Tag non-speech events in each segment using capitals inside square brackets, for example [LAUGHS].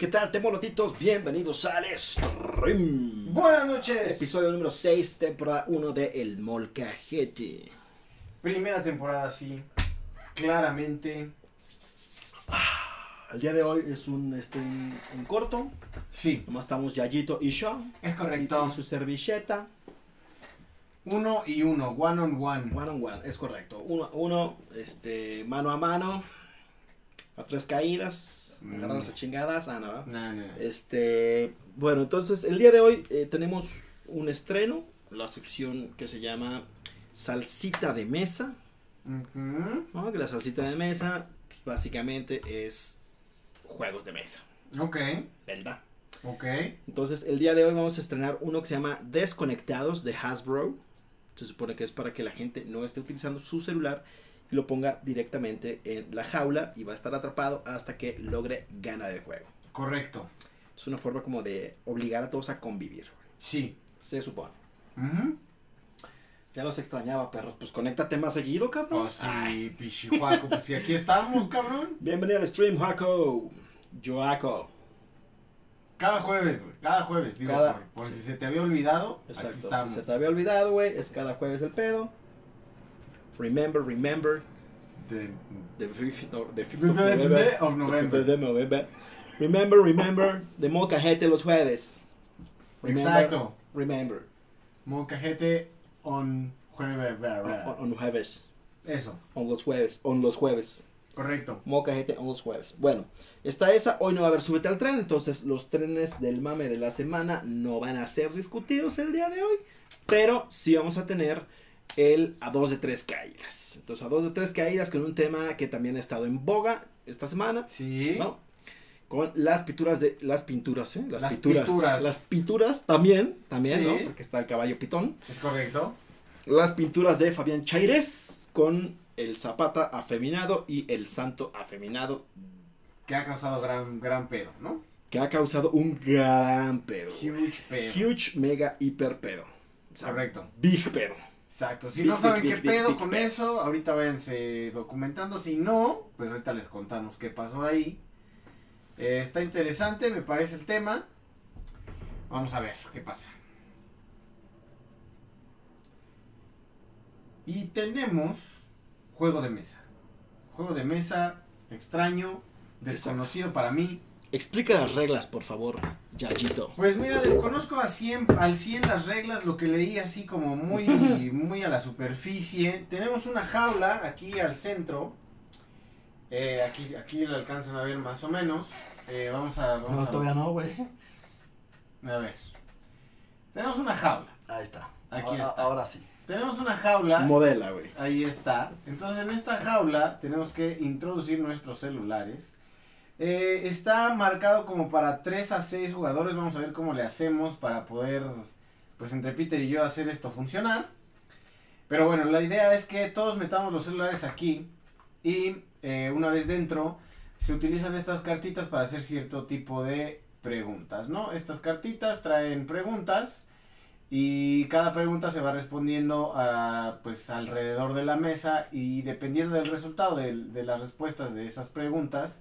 ¿Qué tal, temolotitos? Bienvenidos al stream. Buenas noches. Episodio número 6, temporada 1 de El Molcajete. Primera temporada, sí. Claramente. El día de hoy es un, este, un, un corto. Sí, Nomás estamos Yayito y yo. es correcto. y su servilleta. Uno y uno, one on one. One on one, es correcto. Uno, uno este, mano a mano. A tres caídas. Mm. Agarrarnos a chingadas. Ah, no, ¿verdad? No, no. Este, bueno, entonces el día de hoy eh, tenemos un estreno, la sección que se llama Salsita de Mesa, Ujú. ¿no? Que la salsita de mesa pues, básicamente es juegos de mesa, Ok, ¿verdad? ok. Entonces el día de hoy vamos a estrenar uno que se llama Desconectados de Hasbro. Se supone que es para que la gente no esté utilizando su celular y lo ponga directamente en la jaula y va a estar atrapado hasta que logre ganar el juego. Correcto. Es una forma como de obligar a todos a convivir. Sí. Se supone. Ya los extrañaba, perros. Pues conéctate más seguido, cabrón. Oh, sí, Ay. pichihuaco. Pues si aquí estamos, cabrón. Bienvenido al stream, Jaco. Joaco. Cada jueves, güey. Cada jueves, digo, Cada- por, por si se te había olvidado. Aquí Exacto. estamos. Si se te había olvidado, güey, es cada jueves el pedo. Remember, remember. De- The 5th of, the 5th The of 5th November. of November. The 5th of November. Remember, remember. De molcajete los jueves. Remember, Exacto. Remember. Molcajete on jueves. On, on jueves. Eso, On los jueves. On los jueves. correcto. Molcajete on los jueves. Bueno, está esa. Hoy no va a haber súbete al tren. Entonces, los trenes del mame de la semana no van a ser discutidos el día de hoy. Pero sí vamos a tener el a dos de tres caídas. Entonces, a dos de tres caídas con un tema que también ha estado en boga esta semana. Sí. ¿no? Con las pinturas de. Las pinturas, ¿eh? Las, Las pinturas. pinturas. Las pinturas también. También, Sí. ¿no? Porque está el caballo pitón. Es correcto. Las pinturas de Fabián Chaires con el Zapata afeminado y el Santo afeminado. Que ha causado gran, gran pedo, ¿no? Que ha causado un gran pedo. Huge pedo. Huge, mega, hiper pedo. O sea, Correcto. Big pedo. Exacto. Si Big, no saben big, qué big, pedo con eso, ahorita váyanse documentando. Si no, pues ahorita les contamos qué pasó ahí. Eh, está interesante, me parece el tema. Vamos a ver qué pasa. Y tenemos juego de mesa. Juego de mesa extraño, desconocido para mí. Explica las reglas, por favor, Yayito. Pues mira, desconozco a 100, al 100 las reglas, lo que leí así como muy, [LAUGHS] muy a la superficie. Tenemos una jaula aquí al centro. Eh, aquí, aquí lo alcanzan a ver más o menos. Eh, vamos a, vamos a, no, güey. a ver. Tenemos una jaula. Ahí está. Aquí ahora, está. Ahora sí. Tenemos una jaula. Modela, güey. Ahí está. Entonces en esta jaula tenemos que introducir nuestros celulares. Eh, está marcado como para 3 a 6 jugadores. Vamos a ver cómo le hacemos para poder, pues entre Peter y yo, hacer esto funcionar. Pero bueno, la idea es que todos metamos los celulares aquí y eh, una vez dentro se utilizan estas cartitas para hacer cierto tipo de preguntas, ¿no? Estas cartitas traen preguntas y cada pregunta se va respondiendo a, pues alrededor de la mesa y dependiendo del resultado de, de las respuestas de esas preguntas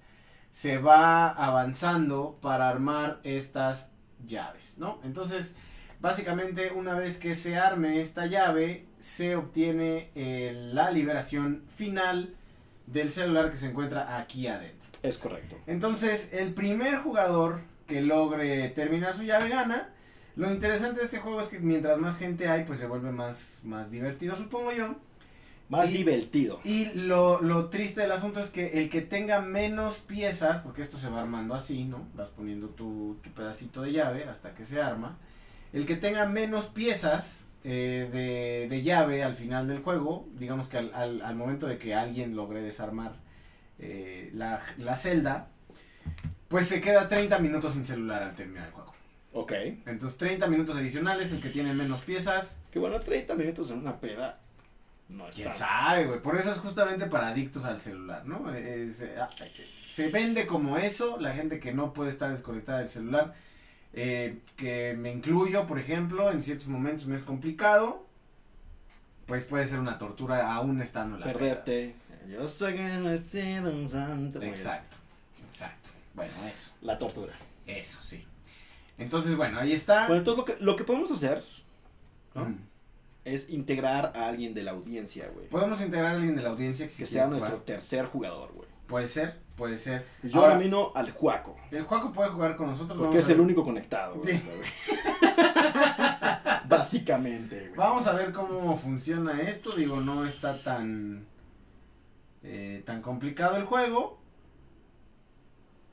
se va avanzando para armar estas llaves, ¿no? Entonces, básicamente una vez que se arme esta llave se obtiene eh, la liberación final del celular que se encuentra aquí adentro. Es correcto. Entonces, el primer jugador que logre terminar su llave gana. Lo interesante de este juego es que mientras más gente hay, pues se vuelve más, más divertido, supongo yo. Más Y- divertido. Y lo, lo triste del asunto es que el que tenga menos piezas, porque esto se va armando así, ¿no? Vas poniendo tu, tu pedacito de llave hasta que se arma. El que tenga menos piezas eh, de, de llave al final del juego, digamos que al, al- al momento de que alguien logre desarmar eh, la, la celda, pues se queda 30 minutos sin celular al terminar el juego. Ok. Entonces 30 minutos adicionales, el que tiene menos piezas, Que bueno, 30 minutos en una peda. No es ¿Quién tanto. sabe, güey? Por eso es justamente para adictos al celular, ¿no? Eh, se, ah, eh, se vende como eso, la gente que no puede estar desconectada del celular, eh, que me incluyo, por ejemplo, en ciertos momentos me es complicado, pues puede ser una tortura aún estando en la peda. Perderte. Yo sé que no he sido un santo. Exacto, exacto. Bueno, eso, La tortura. eso, sí. Entonces, bueno, ahí está. Bueno, entonces lo que, lo que podemos hacer ¿no? Mm. Es integrar a alguien de la audiencia, güey. Podemos integrar a alguien de la audiencia que, sea nuestro tercer jugador, güey. Puede ser, puede ser. Yo Ahora- nomino al Juaco. El Juaco puede jugar con nosotros. Porque es el único conectado, güey. Sí. [LAUGHS] Básicamente, güey. Vamos a ver cómo funciona esto. Digo, no está tan. eh, tan complicado el juego.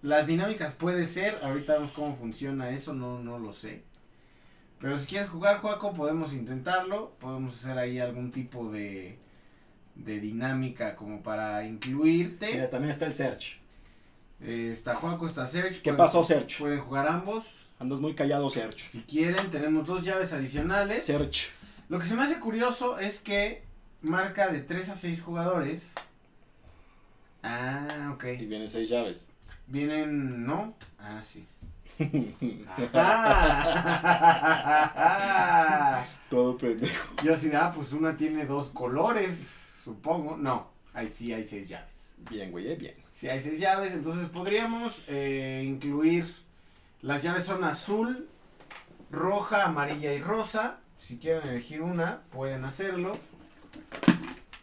Las dinámicas puede ser. Ahorita vemos cómo funciona eso. No, no lo sé. Pero si quieres jugar, Juaco, podemos intentarlo. Podemos hacer ahí algún tipo de. de dinámica como para incluirte. Mira, también está el Search. Eh, está Juaco, está Search. ¿Qué pueden- pasó, Search? Pueden jugar ambos. Andas muy callado, Search. Si quieren, tenemos dos llaves adicionales. Search. Lo que se me hace curioso es que marca de 3 a 6 jugadores. Ah, ok. Y vienen seis llaves. Vienen, ¿no? Ah, sí. [LAUGHS] Todo pendejo. Yo así, ah, pues una tiene dos colores, supongo. No, ahí sí hay seis llaves. Bien, güey, eh, bien. Si hay seis llaves, entonces podríamos eh, incluir. Las llaves son azul, roja, amarilla y rosa. Si quieren elegir una, pueden hacerlo.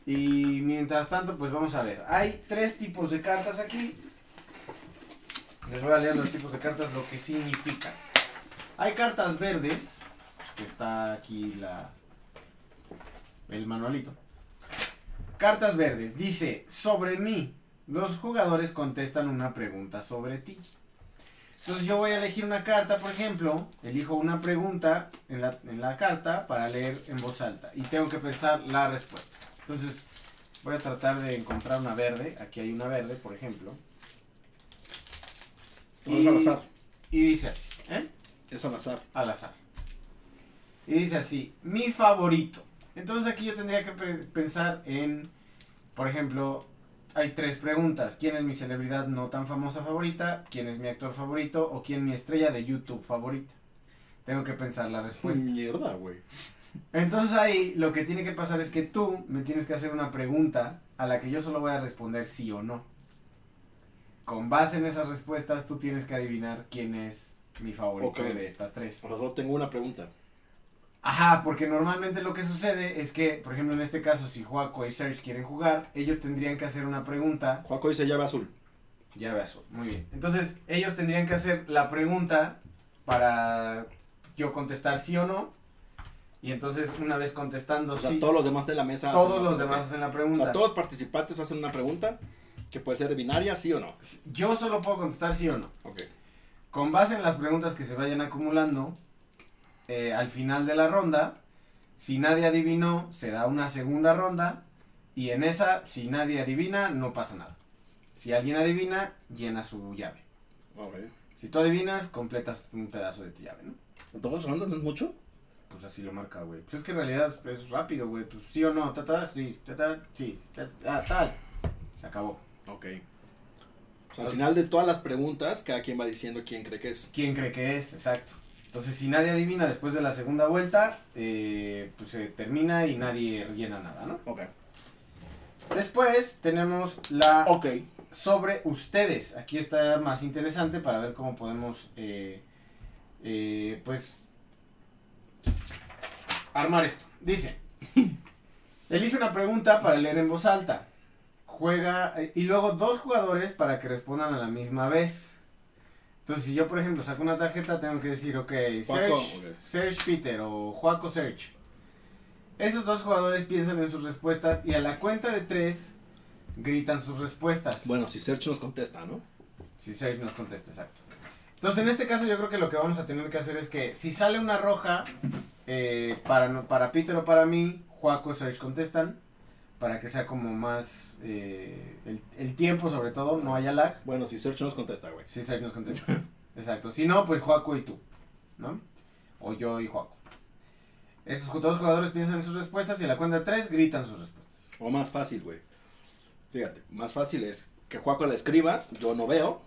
Y mientras tanto, pues vamos a ver. Hay tres tipos de cartas aquí. Les voy a leer los tipos de cartas, lo que significan. Hay cartas verdes, que está aquí el manualito. Cartas verdes, dice, sobre mí. Los jugadores contestan una pregunta sobre ti. Entonces yo voy a elegir una carta, por ejemplo, elijo una pregunta en la, en la carta para leer en voz alta y tengo que pensar la respuesta. Entonces voy a tratar de encontrar una verde, aquí hay una verde, por ejemplo. No es al azar. Y dice así, ¿eh? Es al azar. al azar. Y dice así, mi favorito. Entonces aquí yo tendría que pe- pensar en, por ejemplo, hay tres preguntas. ¿Quién es mi celebridad no tan famosa favorita? ¿Quién es mi actor favorito? ¿O quién mi estrella de YouTube favorita? Tengo que pensar la respuesta. Mierda, güey. Entonces ahí lo que tiene que pasar es que tú me tienes que hacer una pregunta a la que yo solo voy a responder sí o no. Con base en esas respuestas tú tienes que adivinar quién es mi favorito de estas tres. Ahora solo tengo una pregunta. Ajá, porque normalmente lo que sucede es que, por ejemplo, en este caso, si Juaco y Serge quieren jugar, ellos tendrían que hacer una pregunta. Juaco dice llave azul. Ya veas, muy bien. Entonces, ellos tendrían que hacer la pregunta para yo contestar sí o no. Y entonces, una vez contestando O sea, sí, todos los demás de la mesa. todos hacen- los demás hacen la O pregunta. sea, todos los participantes hacen una pregunta que puede ser binaria, sí o no. Yo solo puedo contestar sí o no. Ok. Con base en las preguntas que se vayan acumulando, eh, al final de la ronda, si nadie adivinó, se da una segunda ronda. Y en esa, si nadie adivina, no pasa nada. Si alguien adivina, llena su llave. Ok. Si tú adivinas, completas un pedazo de tu llave, ¿no? ¿Dos rondas no es mucho? Pues así lo marca, güey. Pues es que en realidad es rápido, güey. Pues sí o no, ta, ta, sí, ta, ta, sí, ta, ta, tal. Se acabó. Ok. O sea, al final de todas las preguntas, cada quien va diciendo quién cree que es. ¿Quién cree que es? Exacto. Entonces, si nadie adivina después de la segunda vuelta, eh, pues se termina y nadie llena nada, ¿no? Ok. Después tenemos la Ok. sobre ustedes. Aquí está más interesante para ver cómo podemos, eh, eh, pues, armar esto. Dice, [LAUGHS] elige una pregunta para leer en voz alta. Juega eh, y luego dos jugadores para que respondan a la misma vez. Entonces, si yo, por ejemplo, saco una tarjeta, tengo que decir, ok, Serge, ok. Serge Peter o Juaco Serge. Esos dos jugadores piensan en sus respuestas y a la cuenta de tres gritan sus respuestas. Bueno, si Search nos contesta, ¿no? Si Serge nos contesta, exacto. Entonces, en este caso, yo creo que lo que vamos a tener que hacer es que si sale una roja eh, para, no- para Peter o para mí, Juaco Serge contestan para que sea como más eh, el, el tiempo, sobre todo, no haya lag. Bueno, si Search nos contesta, güey. Si Serge nos contesta. [LAUGHS] Exacto. Si no, pues Juaco y tú, ¿no? O yo y Juaco. Esos dos jugadores piensan en sus respuestas y a la cuenta de tres gritan sus respuestas. O más fácil, güey. Fíjate, más fácil es que Juaco la escriba, yo no veo.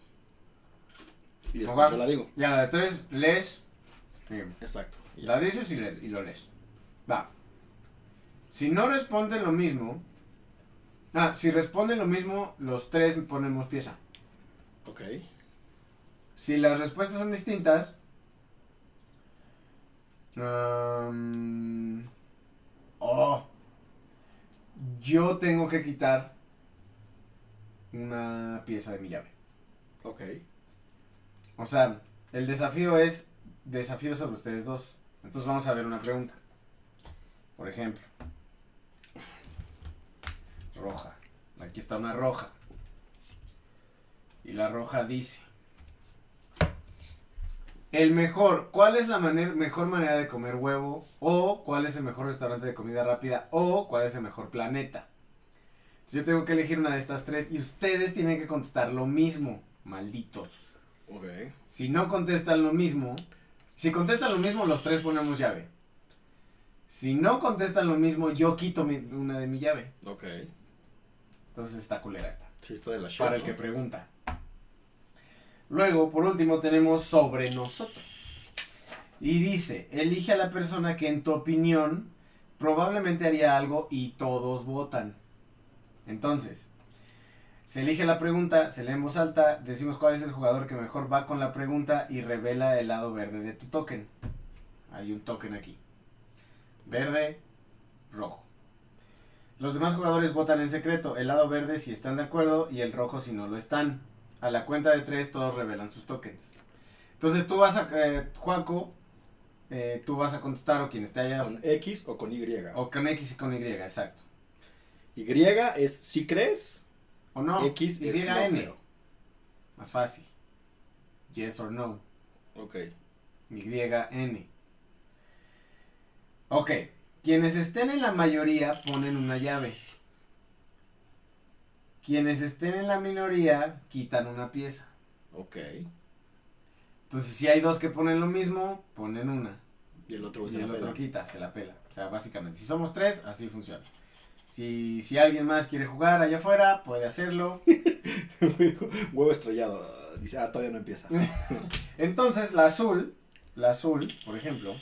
Y después yo la digo. Y a la de tres lees. Exacto. La dices y, le- y lo lees. Va. Si no responden lo mismo. Ah, si responden lo mismo, los tres ponemos pieza. Ok. Si las respuestas son distintas. am, oh. Yo tengo que quitar una pieza de mi llave. Ok. O sea, el desafío es desafío sobre ustedes dos. Entonces vamos a ver una pregunta. Por ejemplo. Roja. Aquí está una roja. Y la roja dice. El mejor, ¿cuál es la mejor manera de comer huevo? O cuál es el mejor restaurante de comida rápida? O cuál es el mejor planeta? Entonces, yo tengo que elegir una de estas tres y ustedes tienen que contestar lo mismo, malditos. Ok. Si no contestan lo mismo, si contestan lo mismo, los tres ponemos llave. Si no contestan lo mismo, yo quito mi- una de mi llave. Ok. Entonces está culera esta. Sí, está de la shit, Para el ¿no? que pregunta. Luego, por último, tenemos sobre nosotros. Y dice, elige a la persona que en tu opinión probablemente haría algo y todos votan. Entonces, se elige la pregunta, se lee en voz alta, decimos cuál es el jugador que mejor va con la pregunta y revela el lado verde de tu token. Hay un token aquí. Verde, rojo. Los demás jugadores votan en secreto, el lado verde si están de acuerdo y el rojo si no lo están. A la cuenta de tres todos revelan sus tokens. Entonces tú vas a, eh, Juaco, eh, tú vas a contestar o quien esté allá, ¿Con X o con Y? o con X y con Y, exacto. Y es si crees, O no, X es no YN, creo. más fácil. Yes or no, Ok. YN. Ok, quienes estén en la mayoría ponen una llave. Quienes estén en la minoría quitan una pieza. Ok. Entonces, si hay dos que ponen lo mismo, ponen una. Y el otro y se el la otro pela. quita, se la pela. O sea, básicamente, si somos tres, así funciona. Si, si alguien más quiere jugar allá afuera, puede hacerlo. [LAUGHS] Huevo estrellado. Dice, ah, todavía no empieza. [LAUGHS] Entonces, la azul, la azul, por ejemplo,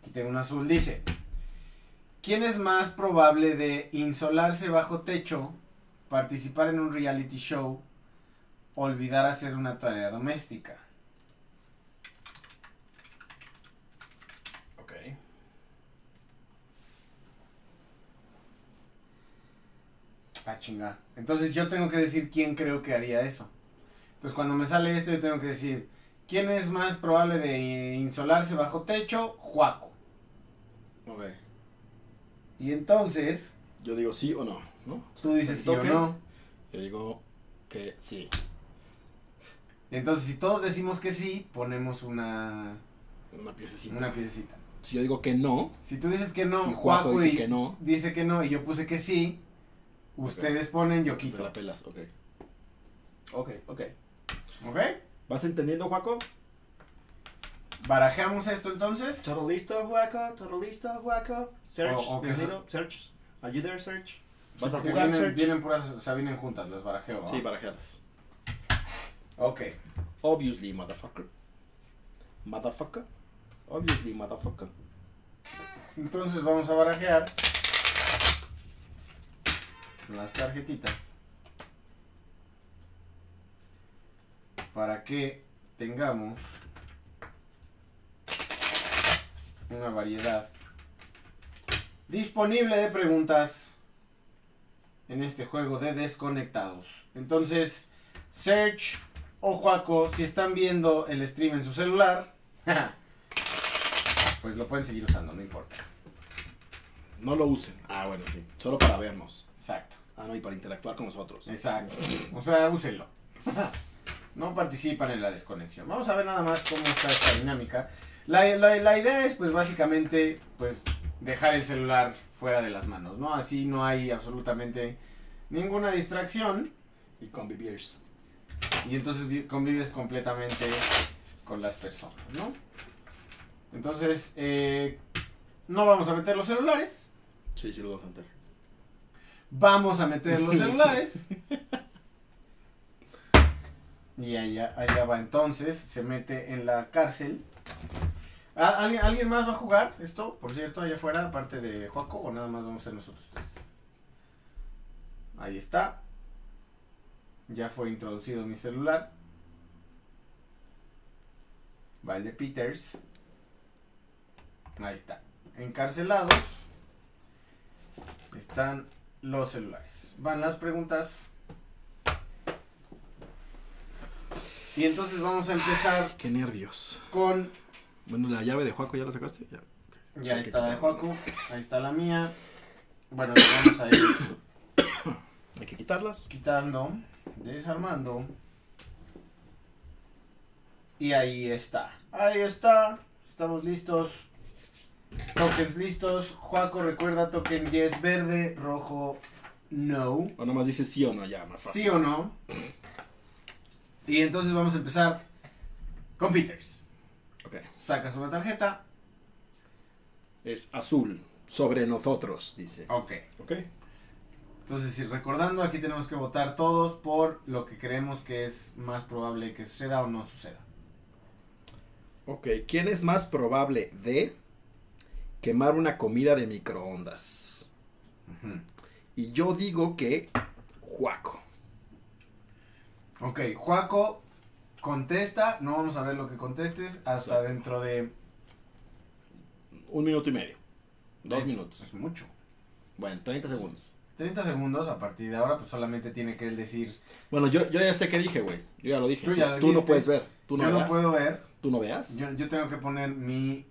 aquí tengo una azul, dice, ¿quién es más probable de insolarse bajo techo, participar en un reality show, olvidar hacer una tarea doméstica? ok. Ah, chinga. Entonces yo tengo que decir quién creo que haría eso. Entonces cuando me sale esto yo tengo que decir, ¿quién es más probable de insolarse bajo techo? Juaco. Ok. Y entonces, Yo digo sí o no, ¿no? tú dices sí o no. Yo digo que sí. Entonces si todos decimos que sí, ponemos una, Una piececita. una piecita. Si yo digo que no, Si tú dices que no, y Juaco dice y- que no, dice que no y yo puse que sí, ustedes ponen, yo te quito. la pelas, ok. Ok, ok. ¿Ok? ¿Vas entendiendo, Juaco? Barajeamos esto entonces. ¿Todo listo, Juaco? ¿Todo listo, Juaco? Search, O- o que bienvenido. Search. Are you there, Search? ¿Vas a porque jugar, vienen, Search? vienen puras, o sea, vienen juntas, las barajeo. ¿no? Sí, barajeadas. Ok. Obviously, motherfucker. Motherfucker. Obviously, motherfucker. Entonces vamos a barajear las tarjetitas para que tengamos una variedad disponible de preguntas en este juego de desconectados. Entonces, Search o Juaco, si están viendo el stream en su celular, [LAUGHS] pues lo pueden seguir usando, no importa. No lo usen. Ah, bueno, sí. Solo para vernos. Exacto. Ah, no, y para interactuar con nosotros. Exacto. O sea, úsenlo. [LAUGHS] No participan en la desconexión. Vamos a ver nada más cómo está esta dinámica. La, la- la idea es, pues, básicamente, pues, dejar el celular fuera de las manos, ¿no? Así no hay absolutamente ninguna distracción Y conviviers. y entonces vi- convives completamente con las personas, ¿no? Entonces, eh, no vamos a meter los celulares. Sí, sí lo vamos a meter. Vamos a meter los [LAUGHS] celulares. Y allá, allá va entonces, se mete en la cárcel. ¿Ah, ¿Alguien, ¿Alguien más va a jugar esto, por cierto, allá afuera, aparte de Joaco, o nada más vamos a ser nosotros tres? Ahí está. Ya fue introducido mi celular. Va el de Peters. Ahí está. Encarcelados. Están los celulares. Van las preguntas. Y entonces vamos a empezar Qué nervios. con. Bueno, la llave de Juaco ya la sacaste. Ya. Ya está la de. Joaco. Ahí está la mía. Bueno, [COUGHS] vamos a ir [COUGHS] Hay que quitarlas. quitando, desarmando. Y ahí está. Ahí está. Estamos listos. Tokens listos. Joaco, recuerda, token yes verde, rojo no. O nomás dice sí o no, ya, más fácil. ¿Sí o no? Y entonces vamos a empezar con Peters. Ok. Sacas una tarjeta. Es azul. Sobre nosotros, dice. Ok. Ok. Entonces, si recordando, aquí tenemos que votar todos por lo que creemos que es más probable que suceda o no suceda. Ok. ¿Quién es más probable de quemar una comida de microondas? Y yo digo que Juaco. Ok, Juaco contesta. No vamos a ver lo que contestes hasta Exacto. dentro de. Un minuto y medio. Dos es- minutos. Es mucho. Bueno, 30 segundos. 30 segundos a partir de ahora, pues solamente tiene que él decir. Bueno, yo, yo ya sé qué dije, güey. Yo ya lo dije. Tú ya Pues lo tú no puedes ver. Tú no yo no puedo ver. Tú no veas. Yo, yo tengo que poner mi,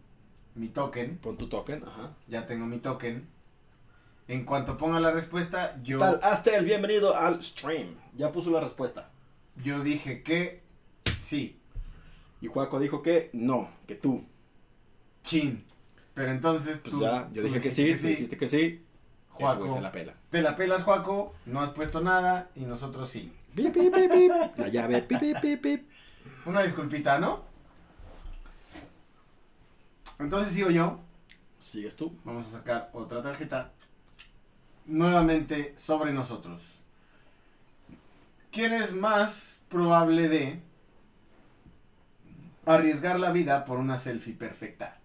mi token. Pon tu token. Ajá. Ya tengo mi token. En cuanto ponga la respuesta, yo, Tal, hazte el bienvenido al stream. Ya puso la respuesta. yo dije que sí. Y Juaco dijo que no, que tú. Chin. Pero entonces Pues tú. ya, yo tú dije que sí, dijiste que sí. Juaco. Se la pela. Te la pelas, Juaco. No has puesto nada y nosotros sí. Pip, pip, pip, pip. La llave, pip, pip, pip, pip. Una disculpita, ¿no? Entonces sigo yo. Sigues tú. Vamos a sacar otra tarjeta. Nuevamente sobre nosotros. ¿Quién es más probable de arriesgar la vida por una selfie perfecta?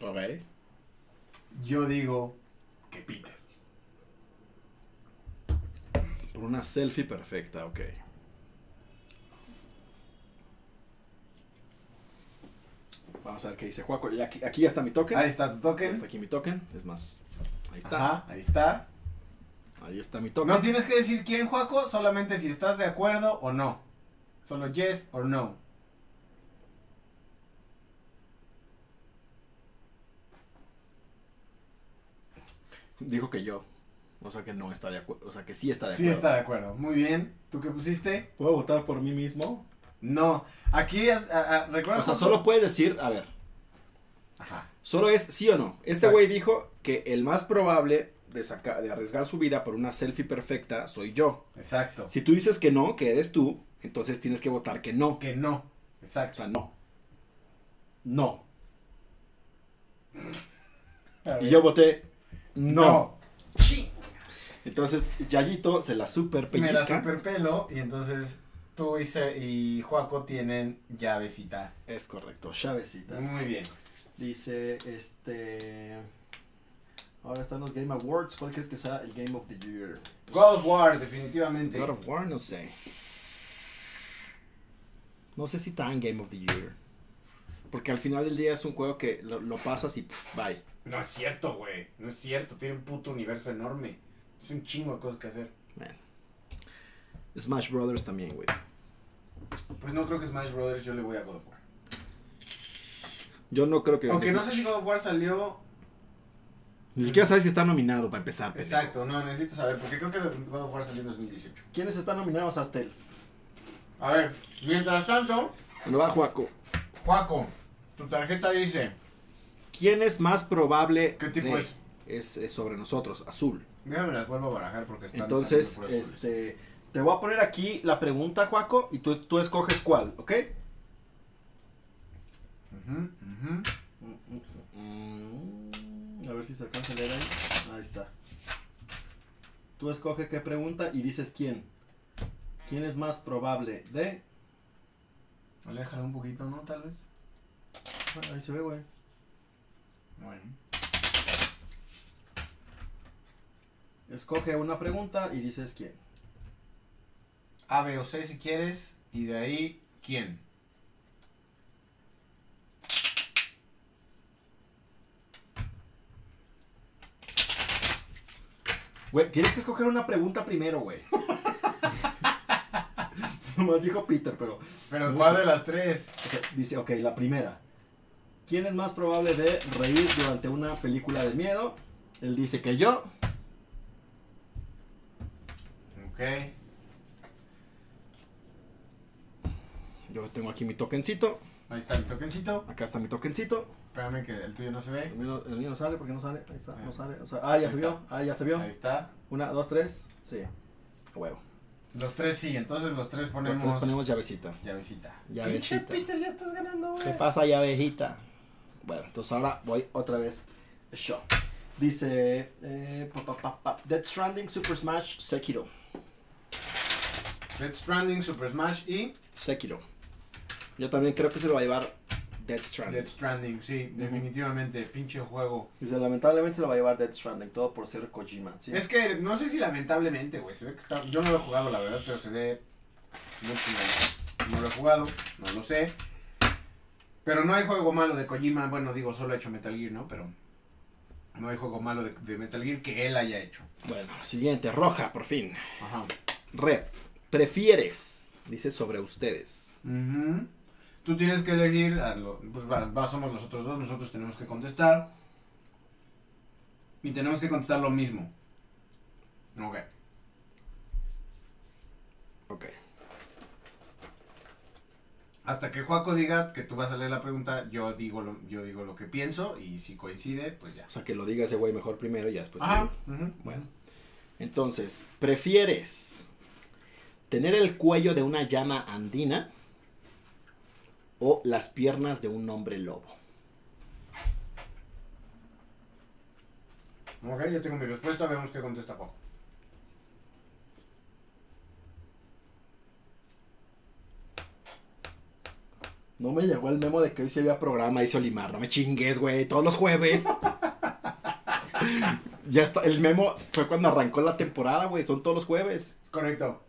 Ok. Yo digo que Peter. Por una selfie perfecta, ok. Vamos a ver qué dice Juaco. Aquí, aquí ya está mi token. Ahí está tu Ya token. está aquí mi token. Es más, ahí está. Ajá, ahí está. Ahí está mi token. No tienes que decir quién, Juaco, solamente si estás de acuerdo o no. Solo yes or no. Dijo que yo. O sea que no está de acuerdo. O sea que sí está de Sí acuerdo. está de acuerdo. Muy bien. ¿Tú qué pusiste? ¿Puedo votar por mí mismo? No. Aquí es, a- a- recuerda. O sea, solo puedes decir, a ver, Ajá. solo es sí o no. Este güey dijo que el más probable de, saca- de arriesgar su vida por una selfie perfecta soy yo. Exacto. Si tú dices que no, que eres tú, entonces tienes que votar que no. Que no. O Exacto. sea, no. No. Y yo voté no. No. Sí. Entonces, Yayito se la super Me la pellizca. superpelo y entonces tú y, Se- y Juaco tienen llavecita. Es correcto, Chavecita. Muy bien. Dice, este... Ahora están los Game Awards. ¿Cuál crees que sea el Game of the Year? God of War, definitivamente. God of War, no sé. No sé si tan Game of the Year. Porque al final del día es un juego que lo, lo pasas y pff, bye. No es cierto, güey. No es cierto. Tiene un puto universo enorme. Es un chingo de cosas que hacer. Man. Smash Brothers también, güey. Pues no creo que Smash Brothers yo le voy a God of War. Yo no creo que... Aunque no sé si God of War salió Ni siquiera sabes si está nominado para empezar. pendejo. Exacto, no, necesito saber, porque creo que God of War salió en 2018. ¿Quiénes están nominados hasta él? A ver, mientras tanto, Bueno, va Juaco. Juaco, tu tarjeta dice, ¿Quién es más probable? ¿Qué tipo de- es? es? es sobre nosotros, azul. déjame las vuelvo a barajar porque están Entonces, este, te voy a poner aquí la pregunta, Juaco, y tú, tú escoges cuál, ¿ok? Ujú, ujú. Mm, A ver si se alcanza a leer ahí. Ahí está. Tú escoge qué pregunta y dices quién. ¿Quién es más probable de... Aléjala un poquito, ¿no? Tal vez. Ah, ahí se ve, güey. Bueno. Escoge una pregunta y dices quién. A, B o C si quieres, y de ahí, ¿quién? Güey, tienes que escoger una pregunta primero, güey. [LAUGHS] Nomás dijo Peter, pero... Pero ¿cuál de las tres? dice, ok, la primera. ¿Quién es más probable de reír durante una película de miedo? Él dice que yo. Ok. Yo tengo aquí mi tokencito. Ahí está mi tokencito. Acá está mi tokencito. Espérame que el tuyo no se ve. El mío, el mío no sale, ¿por qué no sale? Ahí está, Ahí no está. sale. O sea, ah, ya Ahí se vio. Ah, ya se vio. Ahí está. Una, dos, tres. Sí. Huevo. Los tres sí, entonces los tres Los ponemos, tres ponemos llavecita. llavecita. Llavecita. Pinche Peter, ya estás ganando, güey. ¿Qué pasa, llavejita? Bueno, entonces ahora voy otra vez. Show. Dice. Eh, pa, pa, pa, pa. Dead Stranding, Super Smash, Sekiro. Dead Stranding, Super Smash y Sekiro. Yo también creo que se lo va a llevar Dead Stranding. Dead Stranding, sí, definitivamente, pinche juego. Dice, lamentablemente se lo va a llevar Dead Stranding, todo por ser Kojima. ¿sí? Es que no sé si lamentablemente, güey, se ve que está... Yo no lo he jugado, la verdad, pero se ve chingón. No lo he jugado, no lo sé. Pero no hay juego malo de Kojima, bueno, digo, solo ha hecho Metal Gear, ¿no? Pero no hay juego malo de, de Metal Gear que él haya hecho. Bueno, siguiente, roja, por fin. Ajá. Red, ¿prefieres? Dice sobre ustedes. Ujú. Tú tienes que elegir, a lo- pues va, va, somos los otros dos, nosotros tenemos que contestar. Y tenemos que contestar lo mismo. Ok. Ok. Hasta que Juaco diga que tú vas a leer la pregunta, yo digo lo, yo digo lo que pienso y si coincide, pues ya. O sea, que lo diga ese güey mejor primero y ya después. Ajá. ujú. Bueno. Entonces, ¿prefieres tener el cuello de una llama andina o las piernas de un hombre lobo? Ok, yo tengo mi respuesta, veamos qué contesta Juaco. No me llegó el memo de que hoy sí había programa, dice Olimar. No me chingues, güey. Todos los jueves. [LAUGHS] ya está. El memo fue cuando arrancó la temporada, güey. Son todos los jueves. Es correcto.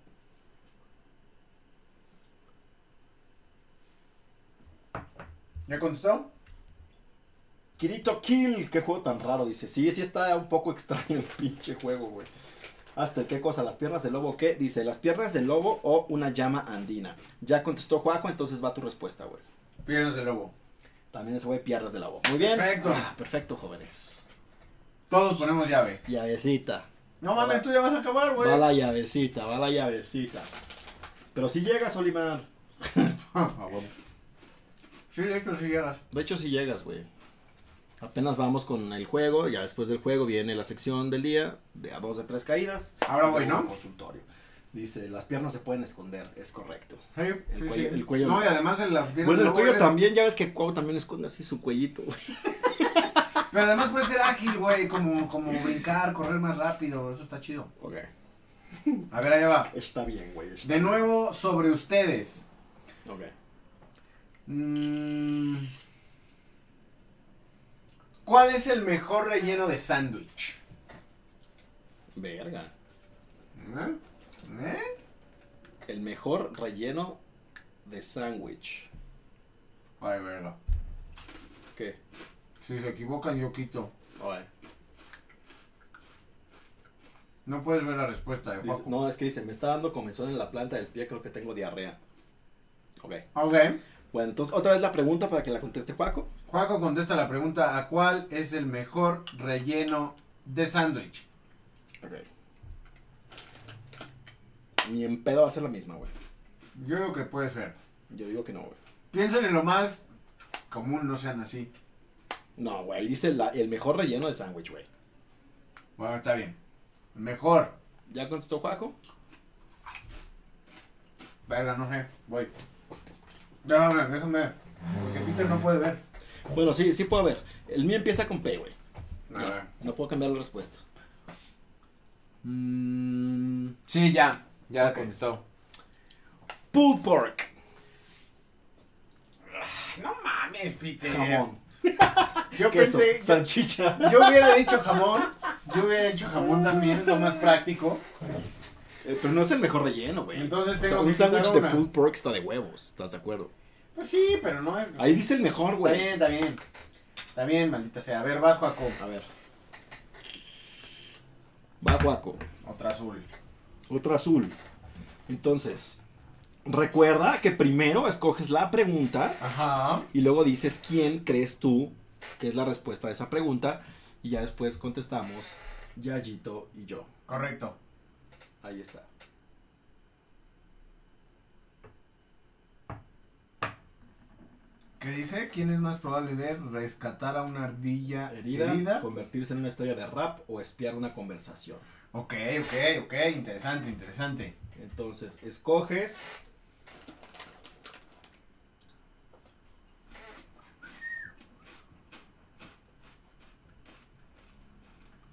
¿Ya contestó? Kirito Kill. Qué juego tan raro, dice. Sí, sí está un poco extraño el pinche juego, güey. Hasta qué cosa, las piernas del lobo, ¿qué? Dice, las piernas del lobo o una llama andina. Ya contestó Juaco, entonces va tu respuesta, güey. Piernas de lobo. También ese güey, piernas del lobo. Muy bien. Perfecto. Ah, perfecto, jóvenes. Todos ponemos llave. Llavecita. No mames, tú ya vas a acabar, güey. Va la llavecita, va la llavecita. Pero si llegas, Olimar. [LAUGHS] Ah. Sí, de hecho, sí llegas. De hecho, si llegas, güey. Apenas vamos con el juego. Ya después del juego viene la sección del día. De a dos de tres caídas. Ahora voy, ¿no? Consultorio. Dice, las piernas se pueden esconder. Es correcto. Sí, El sí, cuello- sí. el cuello- No, y además en las piernas Bueno, el cuello eres- también. Ya ves que Cuau también esconde así su cuellito, güey. [LAUGHS] Pero además puede ser ágil, güey, como, como brincar, correr más rápido, eso está chido. Ok. A ver, allá va. Está bien, güey. está De nuevo, sobre ustedes. Ok. Mm, ¿Cuál es el mejor relleno de sándwich? Verga. ¿Eh? ¿Eh? El mejor relleno de sándwich. Ay, verga. ¿Qué? Si se equivocan, yo quito. Oye. No puedes ver la respuesta de Dice- Juaco. no, es que dice, me está dando comezón en la planta del pie, creo que tengo diarrea. Ok. Ok. Bueno, entonces otra vez la pregunta para que la conteste Juaco. Juaco contesta la pregunta, ¿a cuál es el mejor relleno de sándwich? Ok. Ni en pedo va a ser la misma, güey. Yo creo que puede ser. Yo digo que no, güey. Piensen en lo más común, no sean así. No, güey, dice la- el mejor relleno de sándwich, güey. Bueno, está bien. Mejor. ¿Ya contestó Juaco? Verga, no sé. Voy. Déjame ver, déjame ver. Porque Peter no puede ver. Bueno, sí, sí puedo ver. El mío empieza con P, güey. A ver. No puedo cambiar la respuesta. Mm, Sí, ya. Ya contestó. pulled pork. No mames, Peter. Jamón. [LAUGHS] Yo Queso. pensé. Salchicha. Yo hubiera dicho jamón. Yo hubiera dicho jamón también, es lo más práctico. Eh, pero no es el mejor relleno, güey. Entonces O sea, tengo un sándwich de pulled pork está de huevos. ¿Estás de acuerdo? Pues sí, pero no es. Ahí dice el mejor, Está güey. bien, está bien. Está bien, maldita sea. A ver, vas, Juaco. A ver. Va Juaco. Otra azul. Otro azul. Entonces, recuerda que primero escoges la pregunta Ajá. y luego dices quién crees tú que es la respuesta de esa pregunta y ya después contestamos Yayito y yo. Correcto. Ahí está. ¿Qué dice? ¿Quién es más probable de rescatar a una ardilla Herida, herida? convertirse en una estrella de rap o espiar una conversación. Ok, ok, ok. Interesante, interesante. Entonces, escoges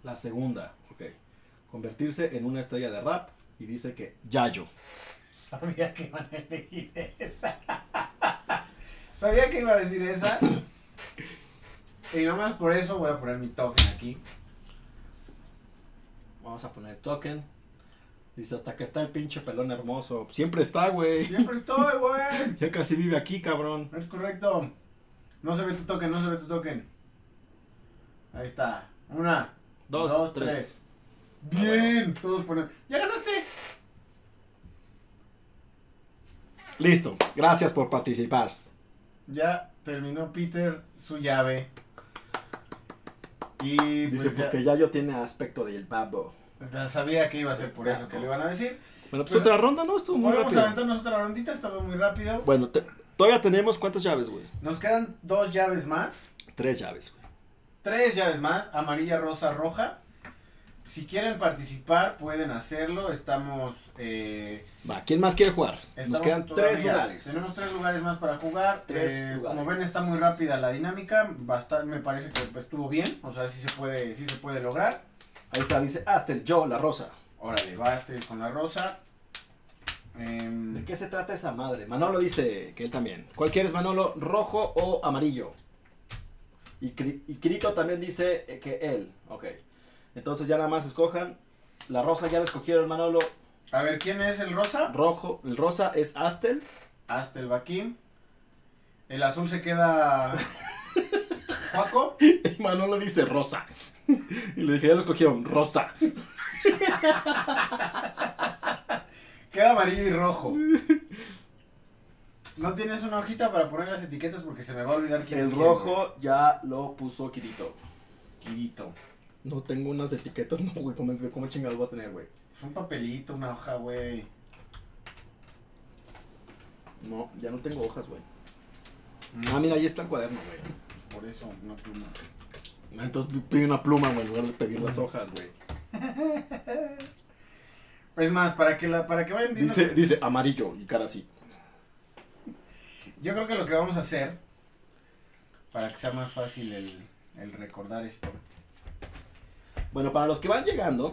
la segunda. Convertirse en una estrella de rap y dice que Yayo. Sabía que iban a elegir esa. Sabía que iba a decir esa. [COUGHS] Y nomás por eso voy a poner mi token aquí. Vamos a poner token. Dice hasta que está el pinche pelón hermoso. Siempre está, güey. Siempre estoy, güey. [LAUGHS] Ya casi vive aquí, cabrón. Es correcto. No se ve tu token, no se ve tu token. Ahí está. Una, Dos, tres. Bien, todos ponen. ¡Ya ganaste! Listo. Gracias por participar. Ya terminó Peter su llave. Y Dice pues ya, porque Yayo tiene aspecto del babo. ya sabía que iba a ser por eso que le iban a decir. Bueno, pues, Pues, otra ronda, ¿no? Estuvo muy Podemos aventarnos otra rondita, estaba muy rápido. Bueno, te- todavía tenemos cuántas llaves, güey. Nos quedan dos llaves más. Tres llaves, güey. Tres llaves más, amarilla, rosa, roja. Si quieren participar, pueden hacerlo. Estamos. Eh, Va, ¿quién más quiere jugar? Nos quedan todavía- tres lugares. Tenemos tres lugares más para jugar. Tres Eh. Como ven, está muy rápida la dinámica. Basta- me parece que estuvo bien. O sea, sí se puede, sí se puede lograr. Ahí está, dice Astel, yo, la rosa. Órale, va este con la rosa. Em, ¿De qué se trata esa madre? Manolo dice que él también. ¿Cuál quieres, Manolo? ¿Rojo o amarillo? Y, Cri- y Crito también dice que él. Ok. Entonces ya nada más escojan. La rosa ya la escogieron, Manolo. a ver, ¿quién es el rosa? Rojo, el rosa es Astel. Hasta el Bakim. El azul se queda. [LAUGHS] Juaco. Y Manolo dice rosa. [LAUGHS] Y le dije, ya lo escogieron, rosa. [LAUGHS] Queda amarillo y rojo. ¿No tienes una hojita para poner las etiquetas? Porque se me va a olvidar quién El es quién, güey. rojo ya lo puso Kirito. Kirito. No tengo unas etiquetas, [LAUGHS] no, güey. ¿Cómo, cómo chingados voy a tener, güey? Es un papelito, una hoja, güey. No, ya no tengo hojas, güey. Mm, Ah, mira, ahí está el cuaderno, güey. Por eso, una pluma. Entonces pide una pluma, güey, en lugar de pedir las hojas, güey. [LAUGHS] Es más, para que, la, para que vayan viendo. Dice, dice amarillo y cara así. Yo creo que lo que vamos a hacer, para que sea más fácil el, el recordar esto. Bueno, para los que van llegando,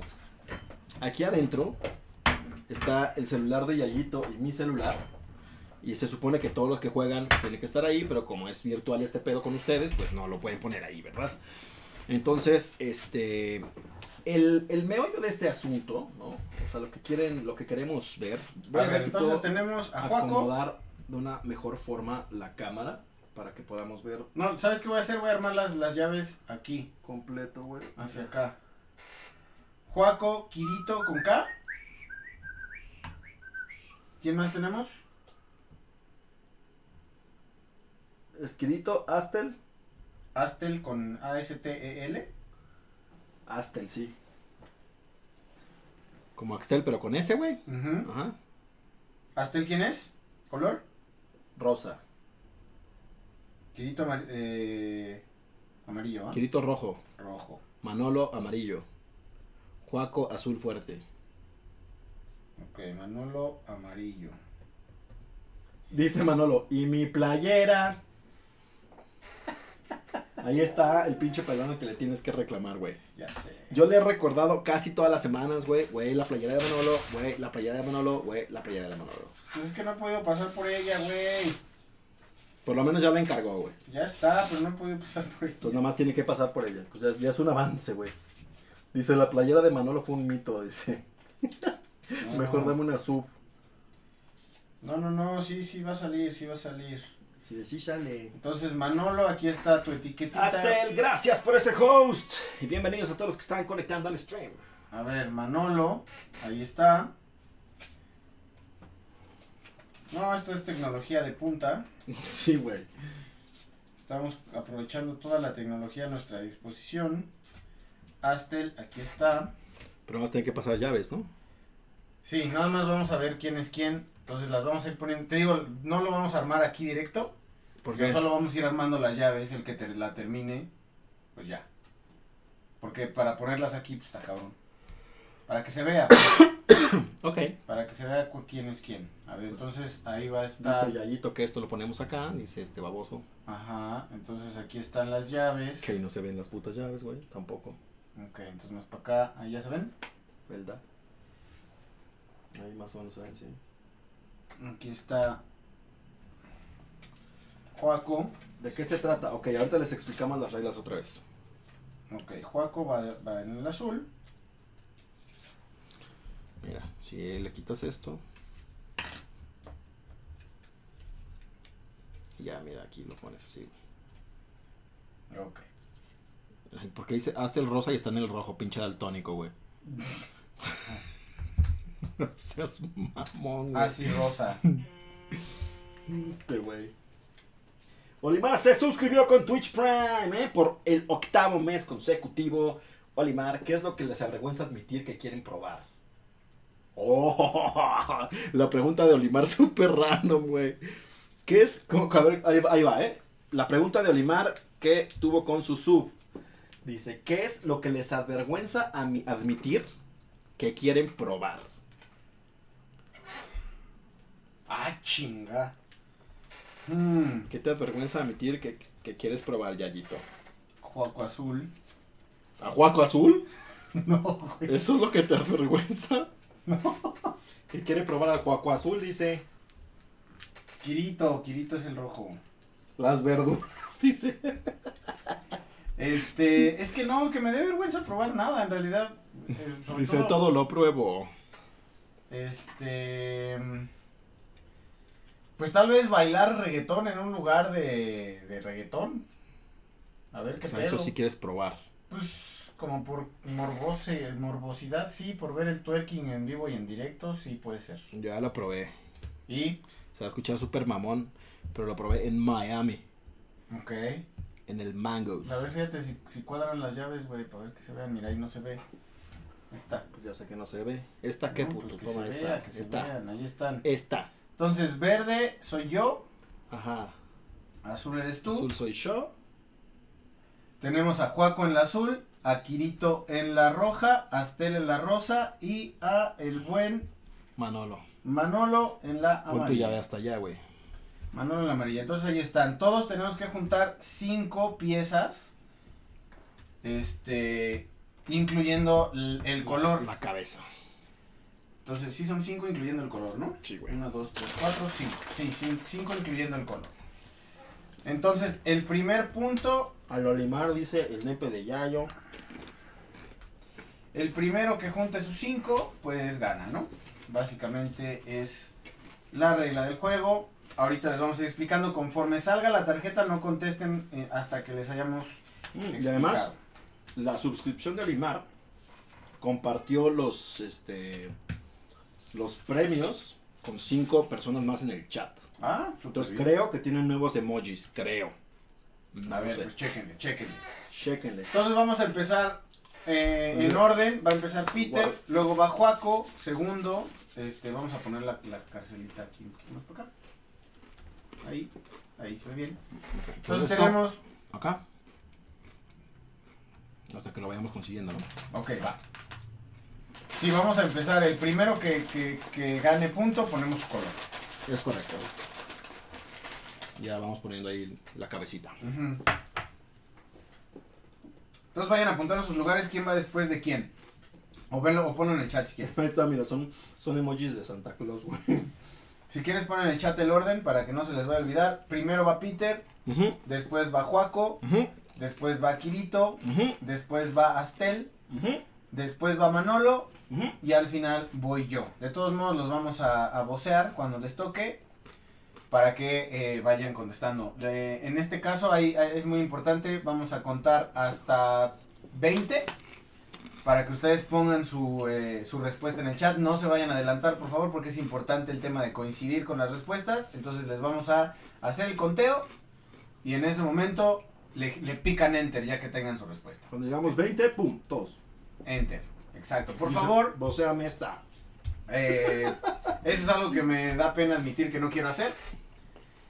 aquí adentro está el celular de Yayito y mi celular. Y se supone que todos los que juegan tienen que estar ahí, pero como es virtual este pedo con ustedes, pues no lo pueden poner ahí, ¿verdad? Entonces, este. El, el meollo de este asunto, ¿no? O sea, lo que quieren, lo que queremos ver. Voy A a, ver, si entonces puedo tenemos a Juaco. acomodar de una mejor forma la cámara para que podamos ver No, ¿sabes qué voy a hacer? Voy a armar las, las llaves aquí, completo, güey. hacia acá. Juaco, Kirito con K. ¿Quién más tenemos? Escrito Astel. Astel con A-S-T-E-L. Astel, sí. Como Axtel, pero con ese, güey. Ajá. ¿Astel quién es? ¿Color? Rosa. Quirito amar- eh, amarillo, ¿ah? Quirito rojo. Rojo. Manolo amarillo. Juaco azul fuerte. Ok, Manolo amarillo. Dice Manolo, ¿y mi playera? Ahí está el pinche pelón que le tienes que reclamar, güey. Ya sé. Yo le he recordado casi todas las semanas, güey, güey, la playera de Manolo, güey, la playera de Manolo, güey, la playera de Manolo. Pues es que no he podido pasar por ella, güey. Por lo menos ya la encargó, güey. Ya está, pero no he podido pasar por ella. Entonces nada más tiene que pasar por ella. Pues ya, ya es un avance, güey. Dice, la playera de Manolo fue un mito, dice. [LAUGHS] No. Mejor dame una sub. No, no, no, sí, sí va a salir, sí va a salir. Sí, sí sale. Entonces, Manolo, aquí está tu etiquetita. Astel, gracias por ese host. Y bienvenidos a todos los que están conectando al stream. A ver, Manolo, ahí está. No, esto es tecnología de punta. [LAUGHS] Sí, güey. Estamos aprovechando toda la tecnología a nuestra disposición. Astel, aquí está. Pero vamos a tener que pasar llaves, ¿no? Sí, nada más vamos a ver quién es quién. Entonces las vamos a ir poniendo. Te digo, no lo vamos a armar aquí directo. Porque Solo vamos a ir armando las llaves. El que te- la termine, pues ya. Porque para ponerlas aquí, pues está cabrón. Para que se vea, [COUGHS] Ok. para que se vea quién es quién. A ver, entonces ahí va a Dice estar. Yayito que esto lo ponemos acá, dice este baboso. Ajá, entonces aquí están las llaves. Que ahí no se ven las putas llaves, güey, tampoco. Ok, entonces más para acá. Ahí ya se ven. ¿Verdad? Ahí más o menos se ven, sí. Aquí está. Joaco. ¿De qué se trata? Ok, ahorita les explicamos las reglas otra vez. Ok, Joaco va, va en el azul. Mira, si le quitas esto. Ya, mira, aquí lo pones así, Ok. güey. ¿Por qué dice hasta el rosa y está en el rojo, pinche daltónico, güey? [LAUGHS] no seas mamón, güey. Así rosa. [LAUGHS] Este, güey. Olimar se suscribió con Twitch Prime, ¿eh? Por el octavo mes consecutivo. Olimar, ¿qué es lo que les avergüenza admitir que quieren probar? Oh, [LAUGHS] la pregunta de Olimar súper random, güey. ¿Qué es? como- a ver, ahí, va- ahí va, ¿eh? La pregunta de Olimar que tuvo con su sub. Dice, ¿qué es lo que les avergüenza a mi- admitir que quieren probar? Ah, chinga. Mm, ¿Qué te avergüenza admitir que, que quieres probar, Yayito? Joaco azul. ¿A Juaco Azul? [LAUGHS] No, güey. ¿Eso es lo que te avergüenza? [LAUGHS] No. Que quiere probar al Juaco Azul, dice. Kirito, Kirito es el rojo. Las verduras, [LAUGHS] dice. Este, es que no, que me dé vergüenza probar nada, en realidad. eh, Dice, todo lo pruebo. Este. Pues tal vez bailar reggaetón en un lugar de, de reggaetón. A ver qué O sea, eso sí quieres probar. Pues como por morbose, morbosidad, sí, por ver el twerking en vivo y en directo, sí puede ser. Yo ya lo probé. Y, Se va a escuchar súper mamón. Pero lo probé en Miami. ok. En el Mangoes. A ver, fíjate si, si cuadran las llaves, güey, para ver que se vean. Mira, ahí no se ve. Está. Pues ya sé que no se ve. ¿Esta qué No, puto? pues que Toma se esta. vea, que se vean, ahí están. Esta. Entonces, verde soy yo, Ajá. azul eres tú. Azul soy yo. Tenemos a Juaco en la azul, a Kirito en la roja, a Astel en la rosa y a el buen Manolo. Manolo en la Pon tu amarilla. llave hasta allá, güey. Manolo en la amarilla. Entonces ahí están. Todos tenemos que juntar cinco piezas. Este. Incluyendo el, el color. La cabeza. Entonces sí son cinco incluyendo el color, ¿no? Sí, güey. Una, dos, tres, cuatro, cinco. Sí, cin- cinco incluyendo el color. Entonces, el primer punto, Al Olimar dice el nepe de Yayo. el primero que junte sus cinco, pues gana, ¿no? Básicamente es la regla del juego. Ahorita les vamos a ir explicando. Conforme salga la tarjeta, no contesten eh, hasta que les hayamos Y además, explicado. la suscripción de Olimar compartió los este los premios con cinco personas más en el chat. Ah, Entonces bien. creo que tienen nuevos emojis, creo. No A ver, sé. pues chéquenle, chéquenle. Chéquenle. Entonces vamos a empezar eh, en orden. Va a empezar Peter, luego va Juaco, segundo. Este, vamos a poner la, la carcelita aquí, un poquito más para acá. Ahí, ahí se ve bien. Entonces tenemos. Acá. Hasta que lo vayamos consiguiendo, ¿no? Ok, va. Sí, vamos a empezar. El primero que, que, que gane punto, ponemos su color. Es correcto. Ya vamos poniendo ahí la cabecita. Ujú. Entonces vayan apuntando sus lugares. ¿Quién va después de quién? O, venlo, o ponlo en el chat si quieres. Ahorita, mira, son, son emojis de Santa Claus, güey. Si quieres, pon en el chat el orden para que no se les vaya a olvidar. Primero va Peter, después va Juaco, después va Kirito, ujú, después va Astel, después va Manolo y al final voy yo. De todos modos, los vamos a, a vocear cuando les toque para que eh, vayan contestando. En este caso hay- es muy importante, vamos a contar hasta 20 para que ustedes pongan su, eh, su respuesta en el chat. No se vayan a adelantar, por favor, porque es importante el tema de coincidir con las respuestas. Entonces les vamos a hacer el conteo y en ese momento le, le pican enter ya que tengan su respuesta. Cuando llegamos 20, pum, todos. Enter, exacto. Por favor, Vocéame esta. eh, eso es algo que me da pena admitir que no quiero hacer.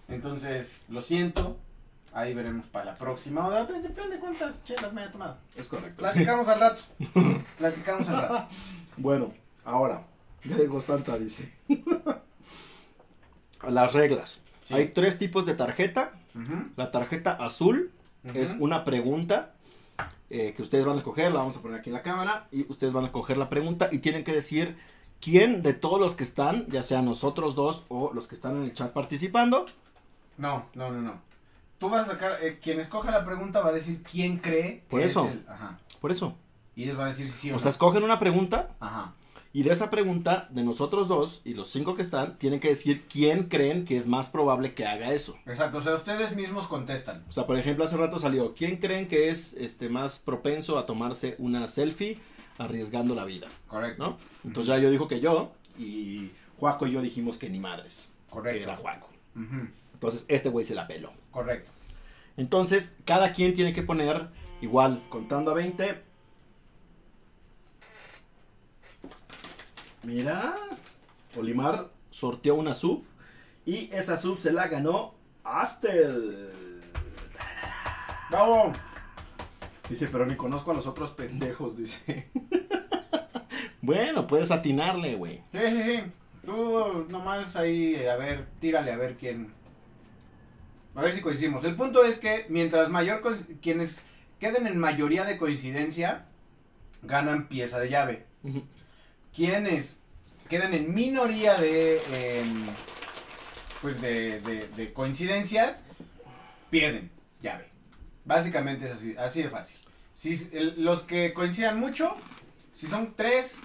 Entonces, lo siento. Ahí veremos para la próxima. O depende, depende cuántas chelas me haya tomado. Es correcto. Platicamos al rato. [LAUGHS] Platicamos al rato. Bueno, ahora, llegó Santa, dice. [LAUGHS] Las reglas. Sí. Hay tres tipos de tarjeta. La tarjeta azul es una pregunta eh, que ustedes van a escoger, la vamos a poner aquí en la cámara, y ustedes van a escoger la pregunta y tienen que decir quién de todos los que están, ya sea nosotros dos o los que están en el chat participando, No, no, no, no. Tú vas a sacar. eh, quien escoja la pregunta va a decir quién cree Por que eso. es el. Ajá. por eso. Y ellos van a decir si sí o, O no. sea, escogen una pregunta Ajá. y de esa pregunta, de nosotros dos y los cinco que están, tienen que decir quién creen que es más probable que haga eso. Exacto. O sea, ustedes mismos contestan. O sea, por ejemplo, hace rato salió, ¿quién creen que es este más propenso a tomarse una selfie arriesgando la vida? Correcto. ¿No? Entonces ya yo dijo que yo y Juaco y yo dijimos que ni madres, que Correcto. era Juaco. Entonces este güey se la peló. Correcto. Entonces cada quien tiene que poner igual, contando a 20. Mira, Olimar sorteó una sub y esa sub se la ganó Astel. ¡Bravo! Dice, pero ni conozco a los otros pendejos, dice. [LAUGHS] bueno, puedes atinarle, güey. Sí, sí, sí. Tú nomás ahí, a ver, tírale a ver quién. A ver si coincidimos. El punto es que mientras mayor quienes queden en mayoría de coincidencia, ganan pieza de llave. Quienes queden en minoría de, em, pues de, de- de coincidencias, pierden llave. Básicamente es así, así de fácil. Si el- los que coincidan mucho, si son tres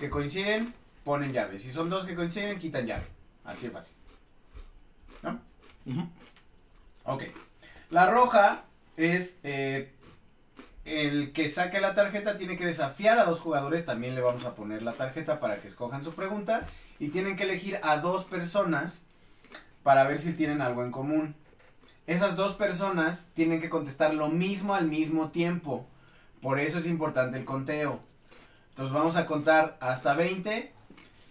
que coinciden, ponen llave. Si son dos que coinciden, quitan llave. Así de fácil. ¿No? Ujú. Ok. La roja es eh, el que saque la tarjeta tiene que desafiar a dos jugadores. También le vamos a poner la tarjeta para que escojan su pregunta. Y tienen que elegir a dos personas para ver si tienen algo en común. Esas dos personas tienen que contestar lo mismo al mismo tiempo. Por eso es importante el conteo. Entonces vamos a contar hasta 20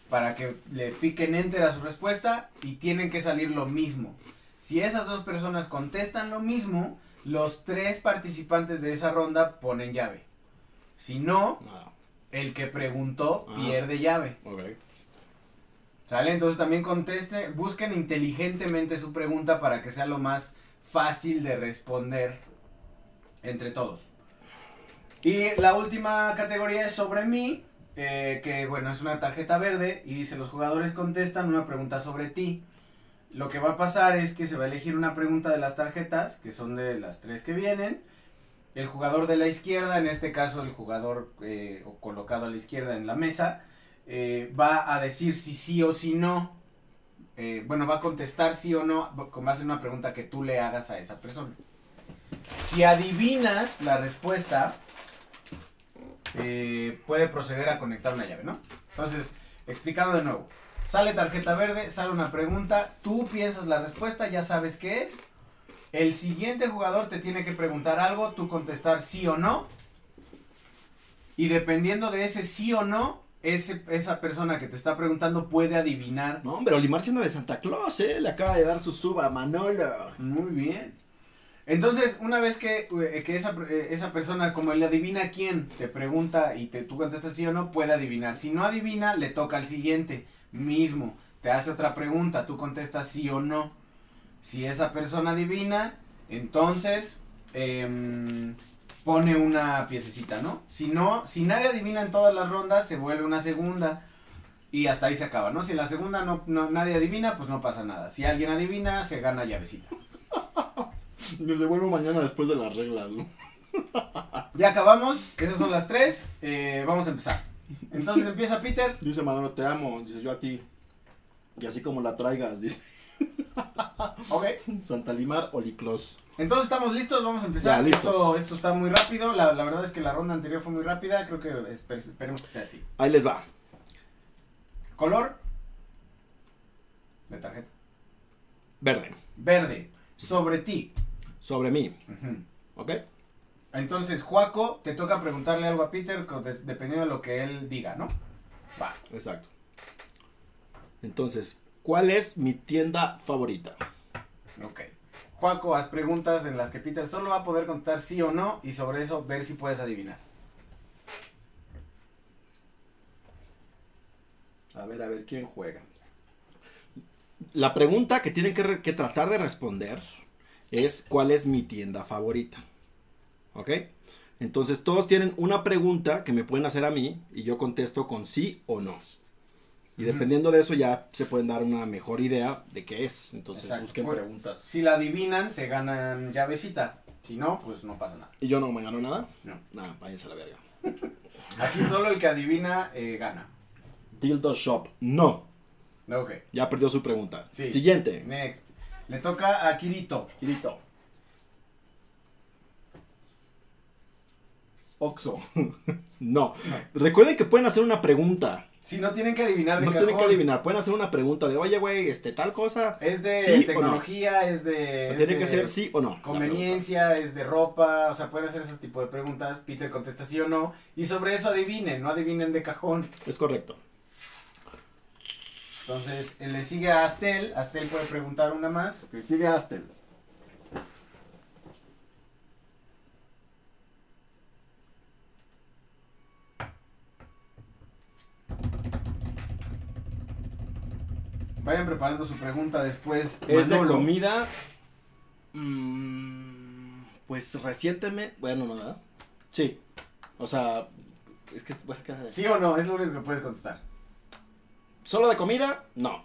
para que le piquen enter a su respuesta y tienen que salir lo mismo. Si esas dos personas contestan lo mismo, los tres participantes de esa ronda ponen llave. Si no, Nada. el que preguntó Ah. pierde llave. Ok. ¿Sale? Entonces también conteste, busquen inteligentemente su pregunta para que sea lo más fácil de responder entre todos. Y la última categoría es sobre mí, eh, que bueno, es una tarjeta verde y dice los jugadores contestan una pregunta sobre ti. Lo que va a pasar es que se va a elegir una pregunta de las tarjetas, que son de las tres que vienen. El jugador de la izquierda, en este caso el jugador eh, colocado a la izquierda en la mesa, eh, va a decir si sí o si no. Eh, bueno, va a contestar sí o no con base en una pregunta que tú le hagas a esa persona. Si adivinas la respuesta, eh, puede proceder a conectar una llave, ¿no? Entonces, explicando de nuevo. Sale tarjeta verde, sale una pregunta, tú piensas la respuesta, ya sabes qué es. El siguiente jugador te tiene que preguntar algo, tú contestar sí o no. Y dependiendo de ese sí o no, ese, esa persona que te está preguntando puede adivinar. No, hombre, Olimar siendo de Santa Claus, ¿eh? Le acaba de dar su suba a Manolo. Muy bien. Entonces, una vez que, eh, que esa, eh, esa persona, como le adivina quién, te pregunta y te, tú contestas sí o no, puede adivinar. Si no adivina, le toca al siguiente. Mismo, te hace otra pregunta, tú contestas sí o no. Si esa persona adivina, entonces em, pone una piececita, ¿no? Si no, si nadie adivina en todas las rondas, se vuelve una segunda. Y hasta ahí se acaba, ¿no? Si la segunda no, no- nadie adivina, pues no pasa nada. Si alguien adivina, se gana llavecita. [LAUGHS] Nos devuelvo mañana después de las reglas, ¿no? Ya acabamos, esas son las tres. eh, vamos a empezar. Entonces empieza Peter. Dice Manolo, te amo. Dice yo a ti. Y así como la traigas, dice [LAUGHS] Ok. Santa Limar Oliclos. Entonces estamos listos, vamos a empezar. Ya, listos. Esto, esto está muy rápido. La, la verdad es que la ronda anterior fue muy rápida. Creo que esper- esperemos que sea así. Ahí les va. Color de tarjeta. Verde. Verde. Sobre ti. Sobre mí. Ujú. ¿Ok? Entonces, Juaco, te toca preguntarle algo a Peter dependiendo de lo que él diga, ¿no? Va. Exacto. Entonces, ¿cuál es mi tienda favorita? Ok. Juaco, haz preguntas en las que Peter solo va a poder contestar sí o no y sobre eso ver si puedes adivinar. A ver, a ver, ¿quién juega? La pregunta que tienen que, que tratar de responder es ¿cuál es mi tienda favorita? ¿Ok? Entonces todos tienen una pregunta que me pueden hacer a mí y yo contesto con sí o no. Y dependiendo de eso ya se pueden dar una mejor idea de qué es. Entonces Exacto. busquen Bueno. preguntas. Si la adivinan, se ganan llavecita. Si no, pues no pasa nada. ¿Y yo no me gano nada? No. Nada, váyanse a la verga. [LAUGHS] Aquí solo el que adivina eh, gana. Dildo Shop. No. Ok. Ya perdió su pregunta. Sí. Siguiente. Next. Le toca a Kirito. Kirito. Oxo. [LAUGHS] no. Recuerden que pueden hacer una pregunta. Si no tienen que adivinar de No cajón. tienen que adivinar. Pueden hacer una pregunta de, oye, güey, este, tal cosa. Es de ¿Sí o no? tecnología, es de. Es tiene de que ser sí o no. Conveniencia, es de ropa, o sea, pueden hacer ese tipo de preguntas. Peter contesta sí o no. Y sobre eso adivinen, no adivinen de cajón. Es correcto. Entonces, él le sigue a Astel. Astel puede preguntar una más. Sigue Astel. Vayan preparando su pregunta después. Es de comida. mm, pues recientemente. Bueno, no, ¿verdad? Sí. O sea. Es que. ¿Sí o no? Es lo único que puedes contestar. ¿Solo de comida? No.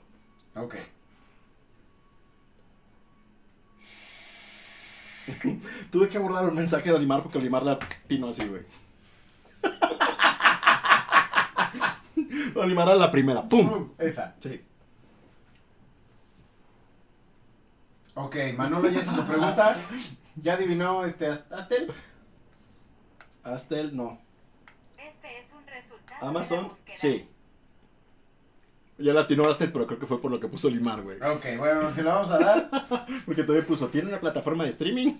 Ok. [LAUGHS] Tuve que borrar un mensaje de Olimar porque Olimar la tino así, güey. [LAUGHS] Olimar a la primera. ¡Pum! Esa. Sí. Ok, Manolo ya hizo su pregunta. ¿Ya adivinó este Ast- Astel? Astel, no. Este es un resultado de la Amazon, sí. Ya la atinó Astel, pero creo que fue por lo que puso Olimar, güey. Ok, bueno, se lo vamos a dar. [LAUGHS] Porque todavía puso, ¿tiene una plataforma de streaming?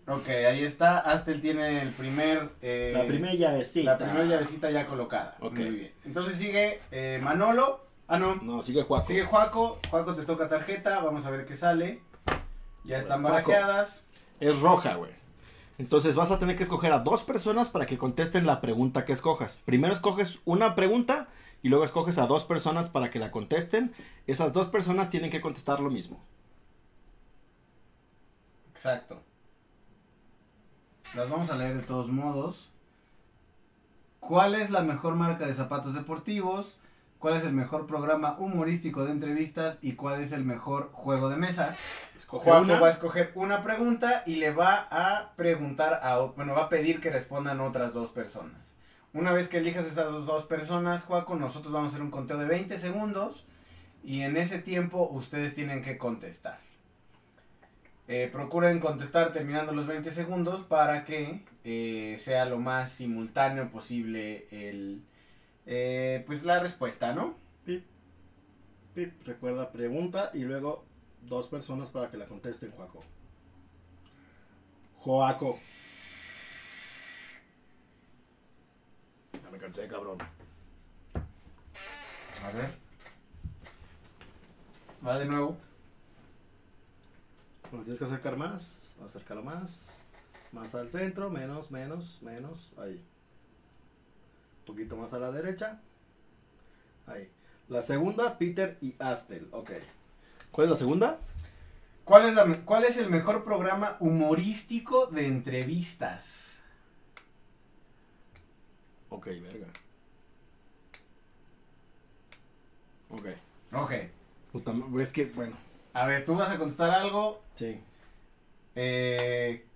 [LAUGHS] Ok, ahí está. Astel tiene el primer. eh, la primera llavecita. La primera llavecita ya colocada. Ok. Muy bien. Entonces sigue eh, Manolo. Ah, no. No, sigue Juaco. Sigue Juaco. Juaco te toca tarjeta. Vamos a ver qué sale. Ya están barajeadas. Es roja, güey. Entonces vas a tener que escoger a dos personas para que contesten la pregunta que escojas. Primero escoges una pregunta y luego escoges a dos personas para que la contesten. Esas dos personas tienen que contestar lo mismo. Exacto. Las vamos a leer de todos modos. ¿Cuál es la mejor marca de zapatos deportivos? ¿Cuál es el mejor programa humorístico de entrevistas? ¿Y cuál es el mejor juego de mesa? Escoge una. va a escoger una pregunta y le va a preguntar a, bueno, va a pedir que respondan otras dos personas. Una vez que elijas esas dos- dos personas, Juaco, nosotros vamos a hacer un conteo de 20 segundos y en ese tiempo ustedes tienen que contestar. Eh, procuren contestar terminando los 20 segundos para que eh, sea lo más simultáneo posible el, eh, pues la respuesta, ¿no? Sí. Pip, recuerda pregunta y luego dos personas para que la contesten, Joaco. Joaco. Ya me cansé, cabrón. A ver. Va de nuevo. Bueno, tienes que acercar más, acércalo más, más al centro, menos, menos, menos, ahí. Poquito más a la derecha, ahí. La segunda, Peter y Astel, ok. ¿Cuál es la segunda? ¿Cuál es, la, ¿Cuál es el mejor programa humorístico de entrevistas? Ok, verga. Ok. Ok. Puta, es que, bueno, A ver, tú vas a contestar algo. sí. Eh,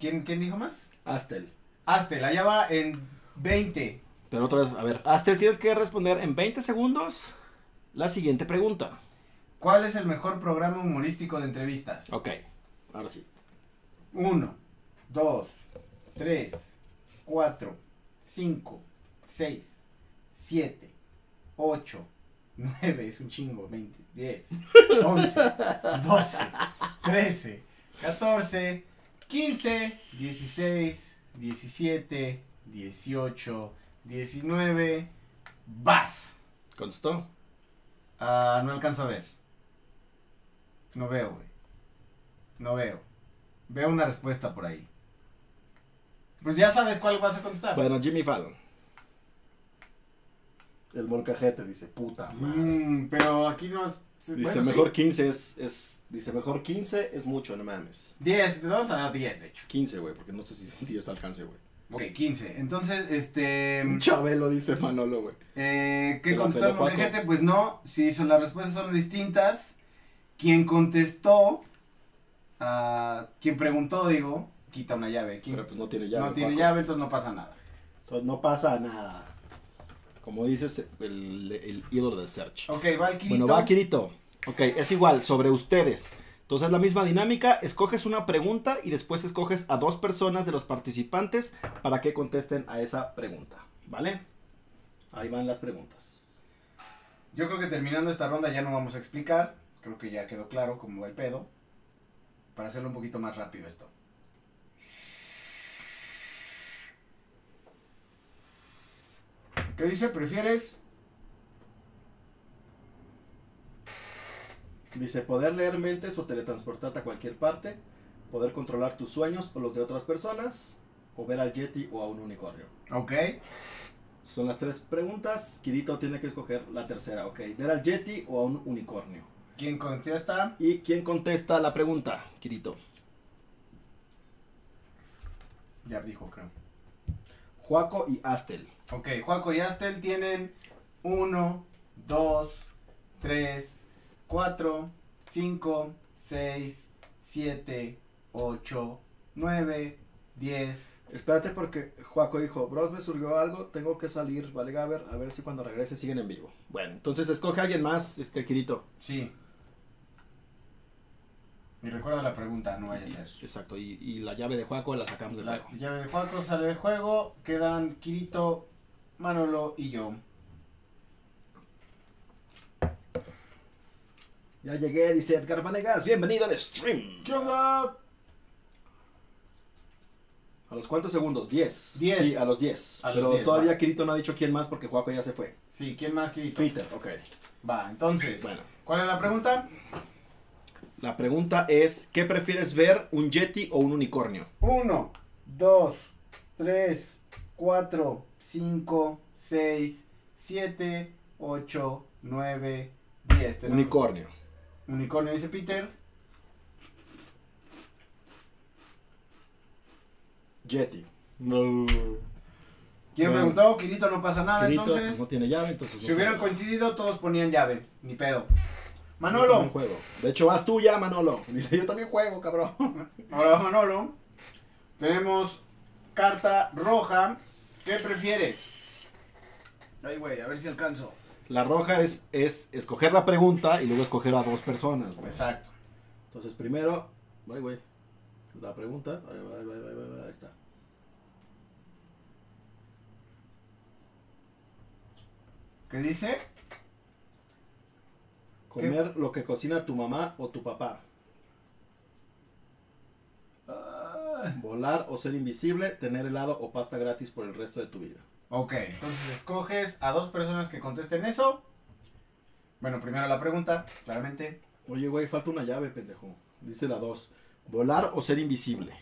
¿quién, ¿Quién dijo más? Astel. Astel, allá va en 20. Pero otra vez, a ver, Astel, tienes que responder en 20 segundos la siguiente pregunta. ¿Cuál es el mejor programa humorístico de entrevistas? Ok, ahora sí. 1, 2, 3, 4, 5, 6, 7, 8, 9, es un chingo, 20, 10, 11, 12, 13, 14, 15, 16, 17, 18, 19, vas. ¿Contestó? Ah, no alcanzo a ver. No veo, güey. No veo. Veo una respuesta por ahí. Pues ya sabes cuál vas a contestar. Bueno, Jimmy Fallon. El molcajete dice, puta madre. Mm, pero aquí no es... Dice, bueno, mejor sí. 15 es, es. Dice, mejor 15 es mucho, no mames. 10, te vamos a dar 10, de hecho. 15, güey, porque no sé si [LAUGHS] 10 alcance, güey. Ok, 15. Entonces, este... Chabelo dice Manolo, güey. Eh, ¿Qué la contestó Juaco. molcajete? Pues no, si son- las respuestas son distintas. Quien contestó... ah, quien preguntó, digo, quita una llave. Quien Pero pues no tiene llave. no tiene llave, entonces no pasa nada. Entonces no pasa nada. Como dices, el, el ídolo del search. Ok, va el Kirito. Bueno, va Kirito. Ok, es igual, sobre ustedes. Entonces la misma dinámica, escoges una pregunta y después escoges a dos personas de los participantes para que contesten a esa pregunta. ¿Vale? Ahí van las preguntas. Yo creo que terminando esta ronda ya no vamos a explicar. Creo que ya quedó claro cómo va el pedo. Para hacerlo un poquito más rápido esto. ¿Qué dice? ¿Prefieres? Dice, poder leer mentes o teletransportarte a cualquier parte, poder controlar tus sueños o los de otras personas, o ver al Yeti o a un unicornio. Ok. Son las tres preguntas. Kirito tiene que escoger la tercera, ok. Ver al Yeti o a un unicornio. ¿Quién contesta? ¿Y quién contesta la pregunta, Kirito? Ya dijo, creo. Juaco y Astel. Ok, Juaco y Astel tienen 1, 2, 3, 4, 5, 6, 7, 8, 9, 10. Espérate porque Juaco dijo, bros, me surgió algo, tengo que salir, vale, Gaber, a ver si cuando regrese siguen en vivo. Bueno, entonces escoge a alguien más, este, Kirito. Sí. Y recuerda la pregunta, no vaya a ser. Exacto, y, y la llave de Juaco la sacamos del La juego. llave de Juaco sale del juego. Quedan Kirito, Manolo y yo. Ya llegué, dice Edgar Vanegas, bienvenido al stream. ¿Qué onda? ¿A los cuántos segundos? 10. Diez. Sí, a los 10. A los Pero 10, todavía va. Kirito no ha dicho quién más porque Juaco ya se fue. Sí, ¿quién más, Kirito? Peter, ok. Va, entonces. Bueno, ¿Cuál es la pregunta? la pregunta es, ¿qué prefieres ver, un Yeti o un unicornio? 1, 2, 3, 4, 5, 6, 7, 8, 9, 10. Tenemos- Unicornio. Unicornio, dice Peter. Yeti. No. ¿Quién Bueno. preguntó? Kirito no pasa nada, Kirito entonces. pues, no tiene llave, entonces... Si no hubieran coincidido, todos ponían llave. Ni pedo. Manolo. juego. De hecho, vas tú ya, Manolo. [LAUGHS] Dice, yo también juego, cabrón. Ahora va Manolo. Tenemos carta roja. ¿Qué prefieres? Ay, güey, a ver si alcanzo. La roja es, es escoger la pregunta y luego escoger a dos personas, güey. Exacto. Entonces, primero, ay, güey, la pregunta, ahí va, ahí va, ahí va, ahí va, ahí está. ¿Qué dice? Comer lo que cocina tu mamá o tu papá. Ah, Volar o ser invisible, tener helado o pasta gratis por el resto de tu vida. Ok, entonces escoges a dos personas que contesten eso. Bueno, primero la pregunta, claramente. Oye, güey, falta una llave, pendejo. Dice la 2. Volar o ser invisible.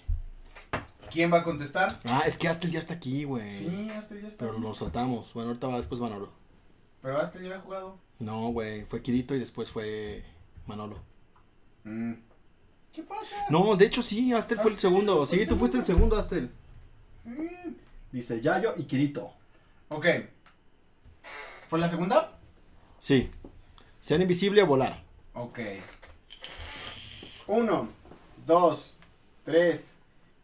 ¿Quién va a contestar? Ah, es que Astel ya está aquí, güey. Sí, Astel ya está. Pero lo saltamos. Bueno, ahorita va después Manolo. Pero Astel ya había jugado. No, güey, fue Kirito y después fue Manolo. Mm. ¿Qué pasa? No, de hecho sí, Astel fue el segundo. fue Sí, el tú fuiste el segundo. segundo, Astel. Mm. Dice Yayo y Kirito. Ok. ¿Fue la segunda? Sí. Ser invisible o volar. Ok. Uno, dos, tres,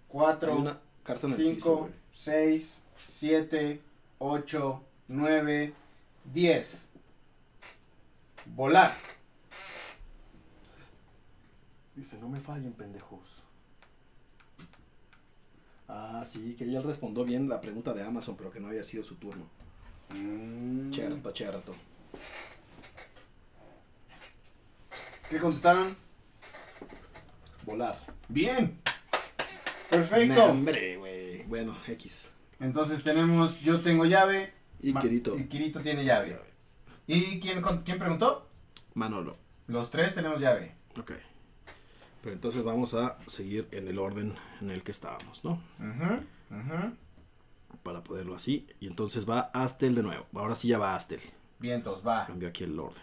cuatro, Hay una carta en el piso, 5, güey. 6, 7, 8, 9, 10. Volar. Dice, no me fallen, pendejos. Ah, sí, que ella respondió bien la pregunta de Amazon, pero que no había sido su turno. Mm. Cherto, cherto. ¿Qué contestaron? Volar. Bien. Perfecto. hombre, güey. Bueno, X. Entonces tenemos, yo tengo llave. Y Ma- Kirito. Y Kirito tiene llave. ¿Y quién, con- quién preguntó? Manolo. Los tres tenemos llave. Ok. Pero entonces vamos a seguir en el orden en el que estábamos, ¿no? Ujú, ujú. Para poderlo así. Y entonces va Astel de nuevo. Ahora sí ya va Astel. Vientos, va. Cambio aquí el orden.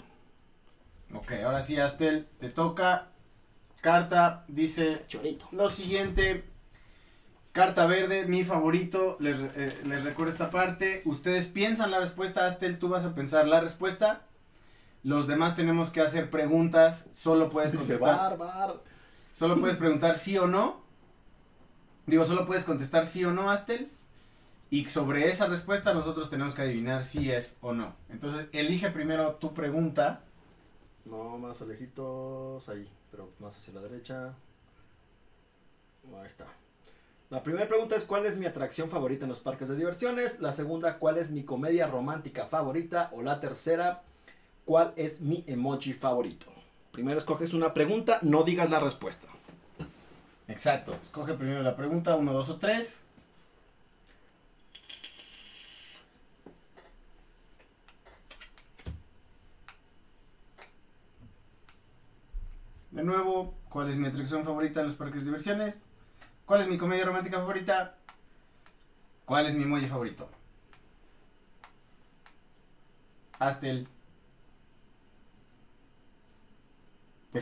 Ok, ahora sí, Astel, te toca. Carta dice Chorito. lo siguiente. Carta verde, mi favorito. Les, eh, les recuerdo esta parte. Ustedes piensan la respuesta, Astel, tú vas a pensar la respuesta. Los demás tenemos que hacer preguntas. Solo puedes Dice contestar. bar, bar. Solo puedes preguntar sí o no. Digo, solo puedes contestar sí o no, Astel. Y sobre esa respuesta nosotros tenemos que adivinar si es o no. Entonces, elige primero tu pregunta. No, más alejitos. Ahí. Pero más hacia la derecha. Ahí está. La primera pregunta es ¿cuál es mi atracción favorita en los parques de diversiones? La segunda, ¿cuál es mi comedia romántica favorita? O la tercera, ¿cuál es mi emoji favorito? Primero escoges una pregunta, no digas la respuesta. Exacto. Escoge primero la pregunta, uno, dos o tres. De nuevo, ¿cuál es mi atracción favorita en los parques de diversiones? ¿Cuál es mi comedia romántica favorita? ¿Cuál es mi emoji favorito? Astel. Pues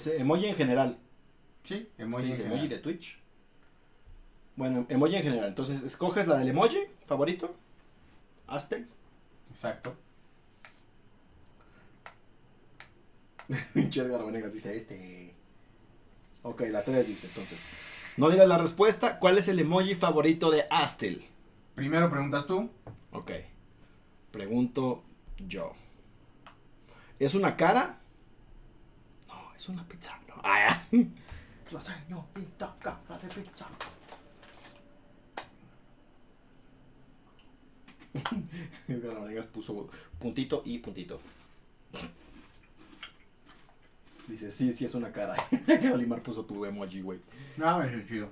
eh, emoji en general. Sí, ¿Qué emoji. en dice? general. ¿Emoji de Twitch? Bueno, emoji en general. Entonces, escoges la del emoji favorito. Aztec. Exacto. [LAUGHS] Edgar Vanegas dice este. Ok, la 3 dice entonces. No digas la respuesta. ¿Cuál es el emoji favorito de Astel? Primero preguntas tú. Ok. Pregunto yo. ¿Es una cara? Es una pizza. No. Ah, ya. [LAUGHS] La señorita cara de pizza. [LAUGHS] Edgar Vanegas puso puntito y puntito. Dice, sí, sí es una cara. [LAUGHS] Olimar puso tu emoji, güey. No, es chido.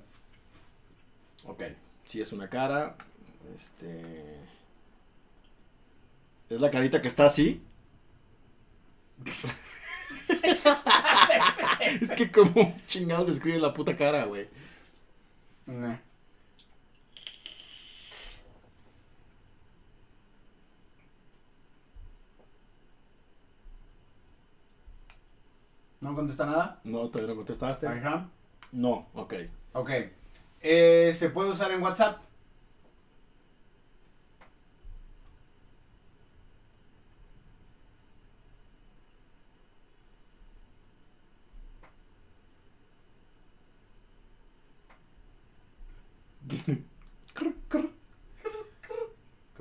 Ok, sí es una cara. Este. Es la carita que está así. [LAUGHS] es que como chingados describe la puta cara, güey. Nah. ¿No contesta nada? No, todavía no contestaste. Ajá. No, ok. Ok. Eh, ¿Se puede usar en WhatsApp?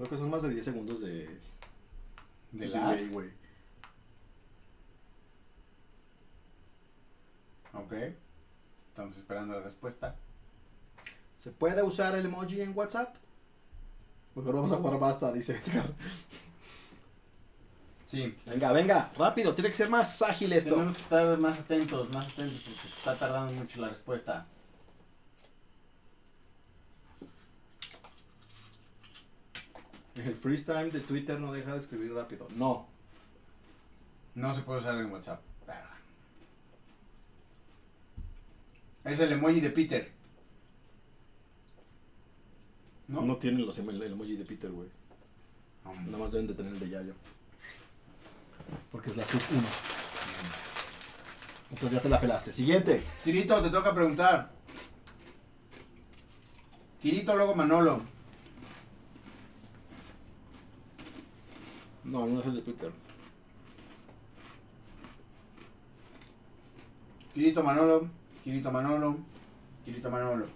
Creo que son más de 10 segundos de. ¿De la? güey. Ok. Estamos esperando la respuesta. ¿Se puede usar el emoji en WhatsApp? Mejor vamos a jugar basta, dice Edgar. Sí. Venga, venga, rápido, tiene que ser más ágil esto. Tenemos que estar más atentos, más atentos porque se está tardando mucho la respuesta. El freestyle de Twitter no deja de escribir rápido. No. No se puede usar en WhatsApp. Es el emoji de Peter. ¿No? ¿No? tienen los, em- el emoji de Peter, güey. Um, Nada más deben de tener el de Yayo. Porque es la sub 1. Entonces ya te la pelaste. Siguiente. Kirito, te toca preguntar. Kirito, luego Manolo. No, no es el de Peter. Kirito, Manolo. Kirito, Manolo. Kirito, Manolo.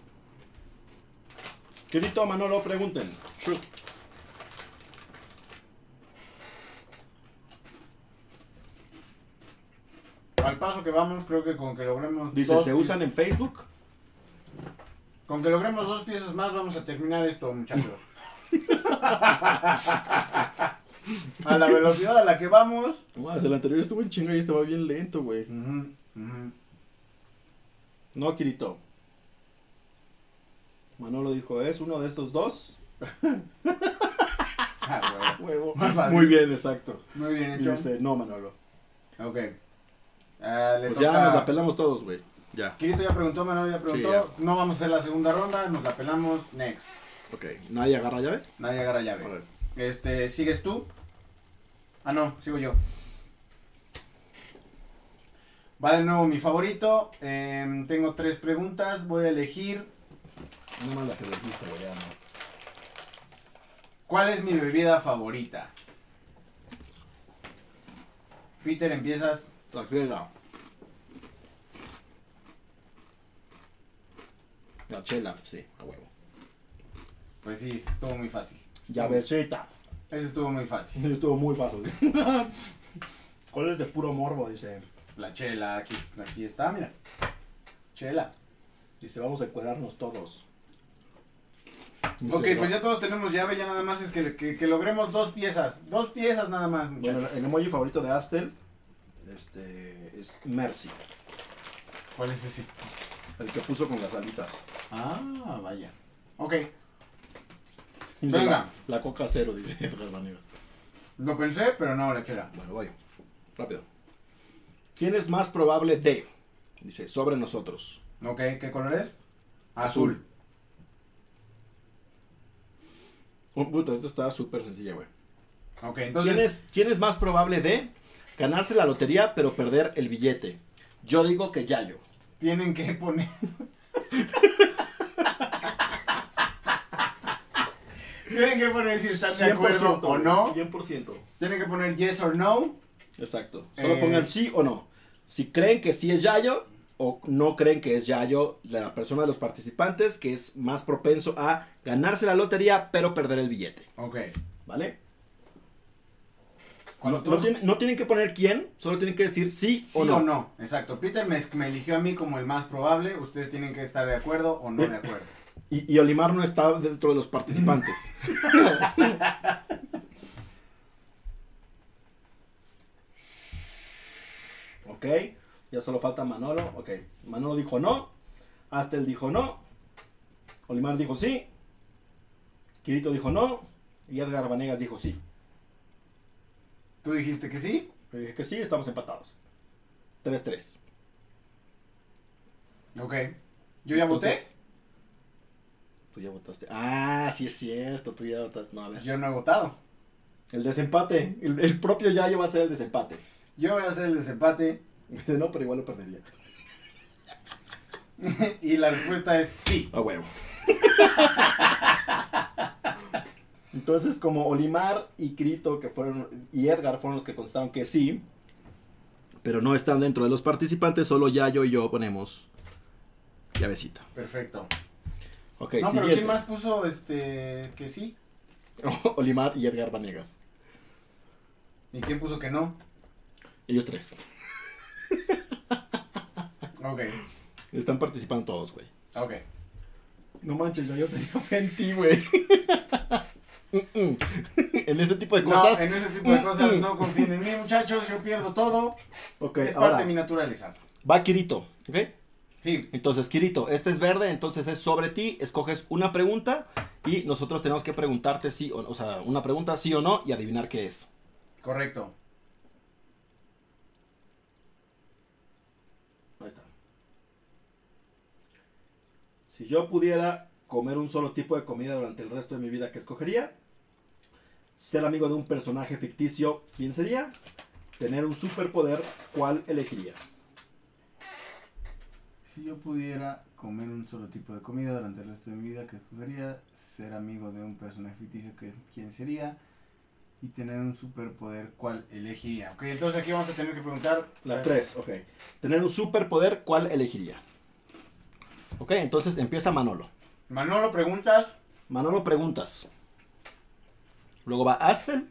Querido Manolo, pregunten. Shoot. Al paso que vamos, creo que con que logremos. Dice, dos ¿se usan en Facebook? Con que logremos dos piezas más, vamos a terminar esto, muchachos. [LAUGHS] a la velocidad a la que vamos. Más, el anterior estuvo en chinga y estaba bien lento, güey. Ujú, ujú. No, Kirito. Manolo dijo, ¿es uno de estos dos? [LAUGHS] Ah, huevo. [LAUGHS] Huevo. Más fácil. Muy bien, exacto. Muy bien Y hecho. dice, no, Manolo. Ok. Ah, Pues toca... ya nos la pelamos todos, güey. Ya. Kirito ya preguntó, Manolo ya preguntó. no vamos a hacer la segunda ronda, nos la pelamos. Next. Ok. ¿Nadie agarra llave? Nadie agarra llave. Este, ¿sigues tú? Ah, no, sigo yo. Va de nuevo mi favorito. Em, tengo tres preguntas. Voy a elegir. No más la que les diste, güey, ya no. ¿Cuál es mi bebida favorita? Peter, empiezas. La queda. La chela, sí, a huevo. Pues sí, estuvo muy fácil. Llavecita. Ese estuvo muy fácil. Eso estuvo muy fácil. [LAUGHS] ¿Cuál es de puro morbo? Dice. La chela, aquí, aquí está, mira. Chela. Dice, vamos a encuadrarnos todos. Dice, Ok, pues ya todos tenemos llave, ya nada más es que, que- que logremos dos piezas. Dos piezas nada más, muchachos. Bueno, el emoji favorito de Astel este, es Mercy. ¿Cuál es ese? El que puso con las alitas. Ah, vaya. Ok, Venga. La, la coca cero, dice [LAUGHS] Edgar Vanegas. lo pensé, pero no, la chela. Bueno, voy. Rápido. ¿Quién es más probable de? Dice, sobre nosotros. Ok, ¿qué color es? Azul. Oh, puta, esto está súper sencilla, güey. Ok, entonces. ¿Quién es, ¿Quién es más probable de ganarse la lotería pero perder el billete? Yo digo que Yayo. Tienen que poner. [LAUGHS] Tienen que poner si están de acuerdo o no. 100%. Tienen que poner yes or no. Exacto. Solo Eh. pongan sí o no. Si creen que sí es Yayo o no creen que es Yayo la persona de los participantes que es más propenso a ganarse la lotería pero perder el billete. Ok. ¿Vale? No, tienen, no tienen que poner quién, solo tienen que decir sí, Sí o no. o no, exacto. Peter me, me eligió a mí como el más probable. Ustedes tienen que estar de acuerdo o no de acuerdo. Y, y Olimar no está dentro de los participantes. [LAUGHS] ok, ya solo falta Manolo. Ok, Manolo dijo no. Astel dijo no. Olimar dijo sí. Kirito dijo no. Y Edgar Vanegas dijo sí. ¿Tú dijiste que sí? Yo dije que sí, estamos empatados. 3-3. Ok. ¿Yo ya voté? Tú ya votaste. Ah, sí es cierto, tú ya votaste. No, a ver. Yo no he votado. El desempate. El, el propio Yayo va a ser el desempate. Yo voy a hacer el desempate. [LAUGHS] No, pero igual lo perdería. [LAUGHS] y la respuesta es sí. A huevo. [LAUGHS] Entonces, como Olimar y Crito que fueron y Edgar fueron los que contestaron que sí, pero no están dentro de los participantes, solo Yayo y yo ponemos llavecita. Perfecto. Ok, no, pero. ¿quién más puso este que sí? [LAUGHS] Olimar y Edgar Vanegas. ¿Y quién puso que no? Ellos tres. Ok. Están participando todos, güey. Ok. No manches, yo tenía fe en ti, güey. [LAUGHS] en este tipo de No, cosas. en ese tipo de cosas no confíen en mí, muchachos. Yo pierdo todo. Ok, es parte de mi naturaleza. va Kirito, ¿ok? Sí. Entonces, Kirito, este es verde, entonces es sobre ti, escoges una pregunta y nosotros tenemos que preguntarte sí o no, o sea, una pregunta sí o no y adivinar qué es. Correcto. Ahí está. Si yo pudiera comer un solo tipo de comida durante el resto de mi vida, ¿qué escogería? Ser amigo de un personaje ficticio, ¿quién sería? Tener un superpoder, ¿cuál elegiría? Si yo pudiera comer un solo tipo de comida durante el resto de mi vida, que escogería? Ser amigo de un personaje ficticio, que ¿quién sería? Y tener un superpoder, ¿cuál elegiría? Ok, entonces aquí vamos a tener que preguntar. La 3, ok. Tener un superpoder, ¿cuál elegiría? Ok, entonces empieza Manolo. Manolo, preguntas. Manolo preguntas. Luego va Astel.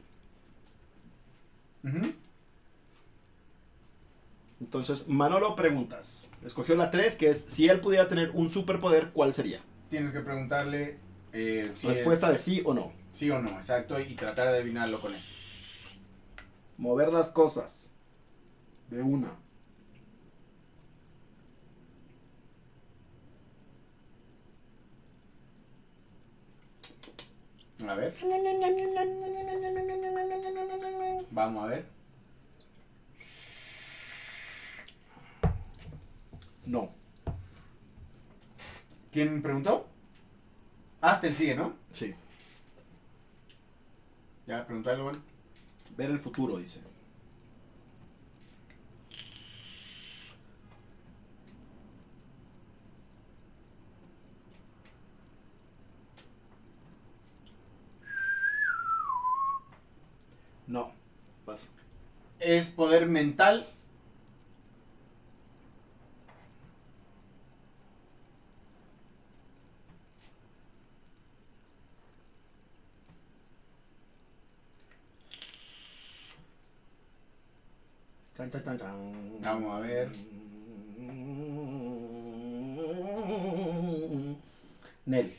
Entonces, Manolo preguntas. Escogió la 3, que es si él pudiera tener un superpoder, ¿cuál sería? Tienes que preguntarle eh, si Respuesta de sí o no. sí o no, exacto, y tratar de adivinarlo con eso. Mover las cosas. De una. A ver. Vamos a ver. No. ¿Quién preguntó? Hasta el sigue, ¿no? Sí. Ya, preguntó algo, bueno. Ver el futuro, dice. No. Vas. Es poder mental. Vamos a ver. Nel.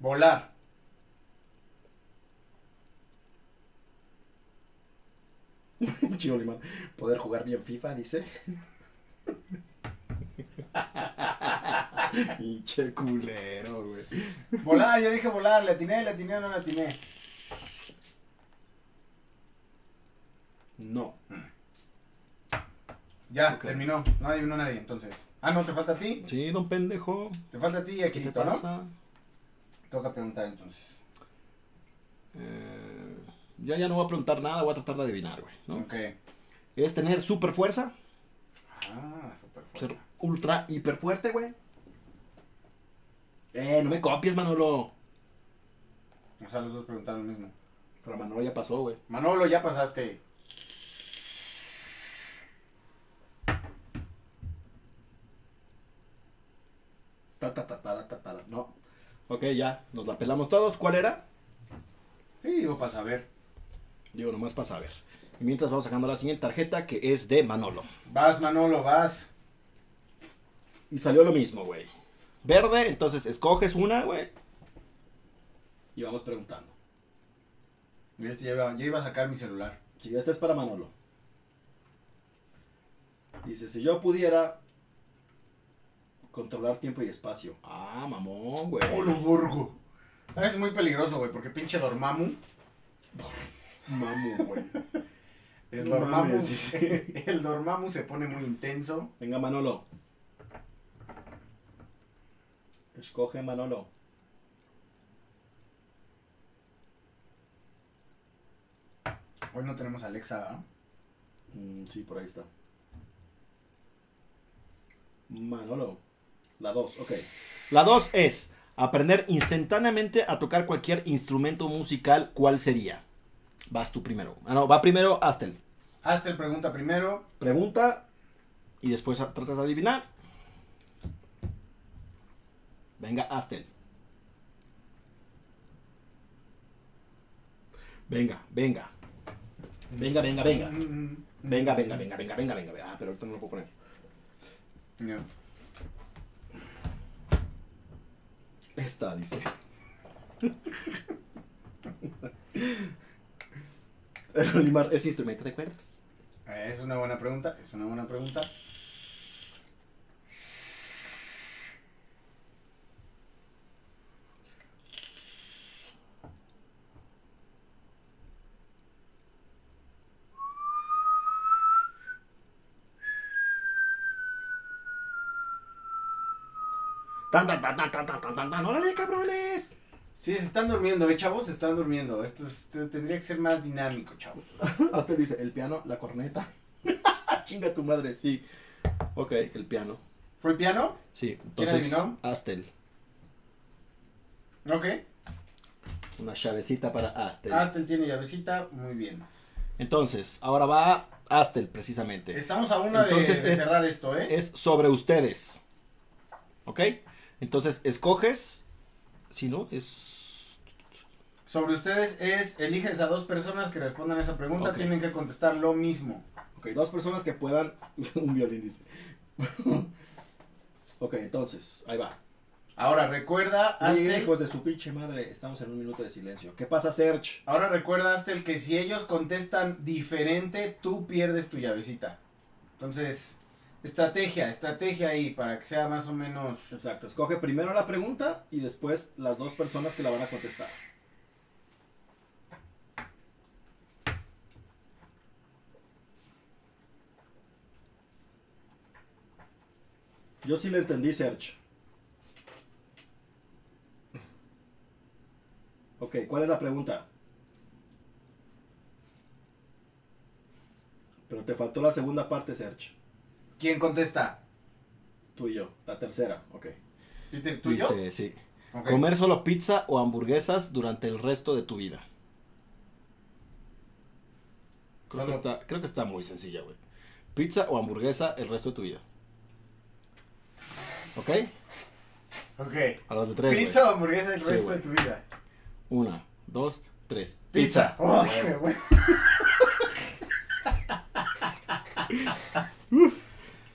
Volar. [LAUGHS] Chido Limán. Poder jugar bien FIFA, dice. [LAUGHS] Pinche culero, güey. Volar, yo dije volar. Le atiné, le atiné o no le atiné. No. Ya, Ok. terminó. No adivinó nadie, entonces. Ah, no, te falta a ti. Sí, don pendejo. Te falta a ti y ¿Qué aquí, te ¿no? Toca preguntar entonces. Eh, yo ya no voy a preguntar nada, voy a tratar de adivinar, güey. ¿no? Ok. Es tener super fuerza, Ah, súper ser fuerte. ultra hiper fuerte, güey. Eh, no me copies, Manolo. O sea, los dos preguntaron lo mismo. Pero Manolo ya pasó, güey. Manolo, ya pasaste. Ta, ta, ta, ta, ta, ta, No. Ok, ya, nos la pelamos todos. ¿Cuál era? Sí, digo, para saber. Digo, nomás para saber. Y mientras vamos sacando la siguiente tarjeta, que es de Manolo. Vas, Manolo, vas. Y salió lo mismo, güey. Verde, entonces escoges una, güey. Y vamos preguntando. Yo ya iba, iba a sacar mi celular. Si esta es para Manolo. Dice, si yo pudiera controlar tiempo y espacio. Ah, mamón, güey. burgo! Es muy peligroso, güey, porque pinche Dormammu. Mamu, güey. El Dormammu, [LAUGHS] el Dormammu se pone muy intenso. Venga, Manolo. Escoge Manolo. Hoy no tenemos a Alexa, ¿verdad? Mm, sí, por ahí está. Manolo. La 2, ok. La 2 es aprender instantáneamente a tocar cualquier instrumento musical. ¿Cuál sería? Vas tú primero. Ah, no, va primero Astel. Astel pregunta primero. Pregunta y después tratas de adivinar. Venga, Astel. Venga, venga. Venga, venga, venga. Venga, venga, venga, venga, venga, venga. Ah, pero ahorita no lo puedo poner. No. Esta, dice. [LAUGHS] ¿es instrumento de cuerdas? Es una buena pregunta, es una buena pregunta. Tan, tan, tan, tan, tan, tan, tan, tan, tan. ¡Órale, cabrones! Sí, se están durmiendo, eh, chavos, se están durmiendo. Esto es- te- tendría que ser más dinámico, chavos. [LAUGHS] Hasta dice, el piano, la corneta. [LAUGHS] Chinga tu madre, sí. Ok, el piano. ¿Fue el piano? Sí, ¿Quién entonces, adivinó? Astel. Ok. Una llavecita para Astel. Astel tiene llavecita, muy bien. Entonces, ahora va Astel, precisamente. Estamos a una de- Entonces de, es- cerrar esto, ¿eh? Es sobre ustedes. ¿Ok? Entonces, escoges. Si no, es. Sobre ustedes es, eliges a dos personas que respondan a esa pregunta, tienen que contestar lo mismo. Ok, dos personas que puedan. [LAUGHS] Un violín dice. [LAUGHS] ok, entonces, ahí va. Ahora recuerda, Astel, Hijos de su pinche madre, estamos en un minuto de silencio. ¿Qué pasa, Serge? ahora recuerda, Astel, que si ellos contestan diferente, tú pierdes tu llavecita. Entonces, estrategia, estrategia ahí, para que sea más o menos... Exacto, escoge primero la pregunta y después las dos personas que la van a contestar. Yo sí le entendí, Serge. Ok, ¿cuál es la pregunta? Pero te faltó la segunda parte, Serge. ¿Quién contesta? Tú y yo. La tercera, ok. Peter, ¿tú y yo? Dice, sí. Comer solo pizza o hamburguesas durante el resto de tu vida. Creo, que está, creo que está muy sencilla, güey. Pizza o hamburguesa el resto de tu vida. ¿Ok? Ok. A las de tres. Pizza o hamburguesa el Sí, resto de tu vida. Una, dos, tres. Pizza. Oh. [LAUGHS] qué bueno.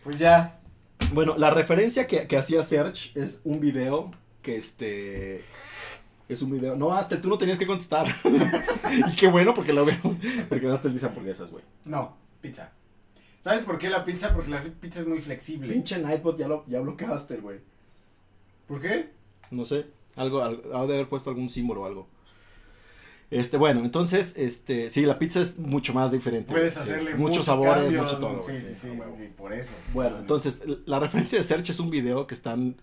Pues ya. Bueno, la referencia que, que hacía Serge es un video que este... Es un video... No, hasta tú no tenías que contestar. [LAUGHS] y qué bueno porque lo vemos. Porque hasta dice hamburguesas, güey. No, pizza. ¿Sabes por qué la pizza? Porque la pizza es muy flexible. Pinche Nightbot ya, lo, ya bloqueaste, güey. ¿Por qué? No sé, algo, algo- ha de haber puesto algún símbolo o algo. Este, bueno, entonces, este, sí, la pizza es mucho más diferente. Puedes sí. hacerle muchos muchos sabores, cambios. mucho todo. Sí, sí, sí, por eso. Bueno, entonces, la referencia de Search es un video que están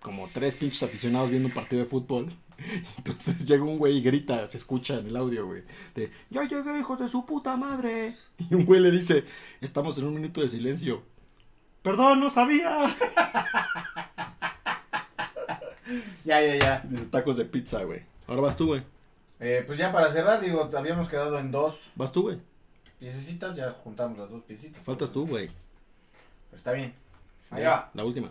como tres pinches aficionados viendo un partido de fútbol. [LAUGHS] Entonces llega un güey y grita, se escucha en el audio, güey, de, ya llegué, hijos de su puta madre. [LAUGHS] Y un güey le dice, estamos en un minuto de silencio. Perdón, no sabía. [LAUGHS] Ya, ya, ya. Dice tacos de pizza, güey. Ahora vas tú, güey. Eh, pues ya para cerrar, digo, habíamos quedado en dos Vas tú, güey. piececitas, ya juntamos las dos piecitas. Faltas tú, güey. Pues está bien. Allá va. La última.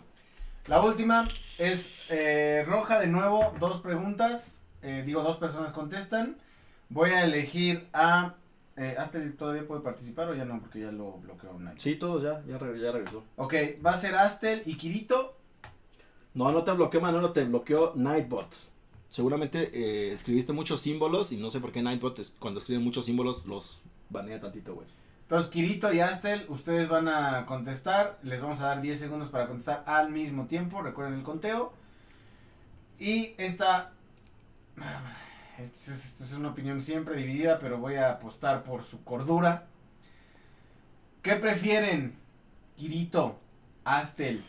La última es eh, roja de nuevo, dos preguntas. eh, digo, dos personas contestan. Voy a elegir a... Eh, ¿Astel todavía puede participar o ya no? Porque ya lo bloqueó Nacho. Sí, todos ya, ya, re- ya regresó. Ok, va a ser Astel y Kirito. No, no te bloqueó Manolo, te bloqueó Nightbot. Seguramente eh, escribiste muchos símbolos y no sé por qué Nightbot cuando escriben muchos símbolos los banea tantito, güey. Entonces, Kirito y Astel, ustedes van a contestar. Les vamos a dar 10 segundos para contestar al mismo tiempo. Recuerden el conteo. Y esta. Esta es, esta es una opinión siempre dividida, pero voy a apostar por su cordura. ¿Qué prefieren, Kirito, Astel?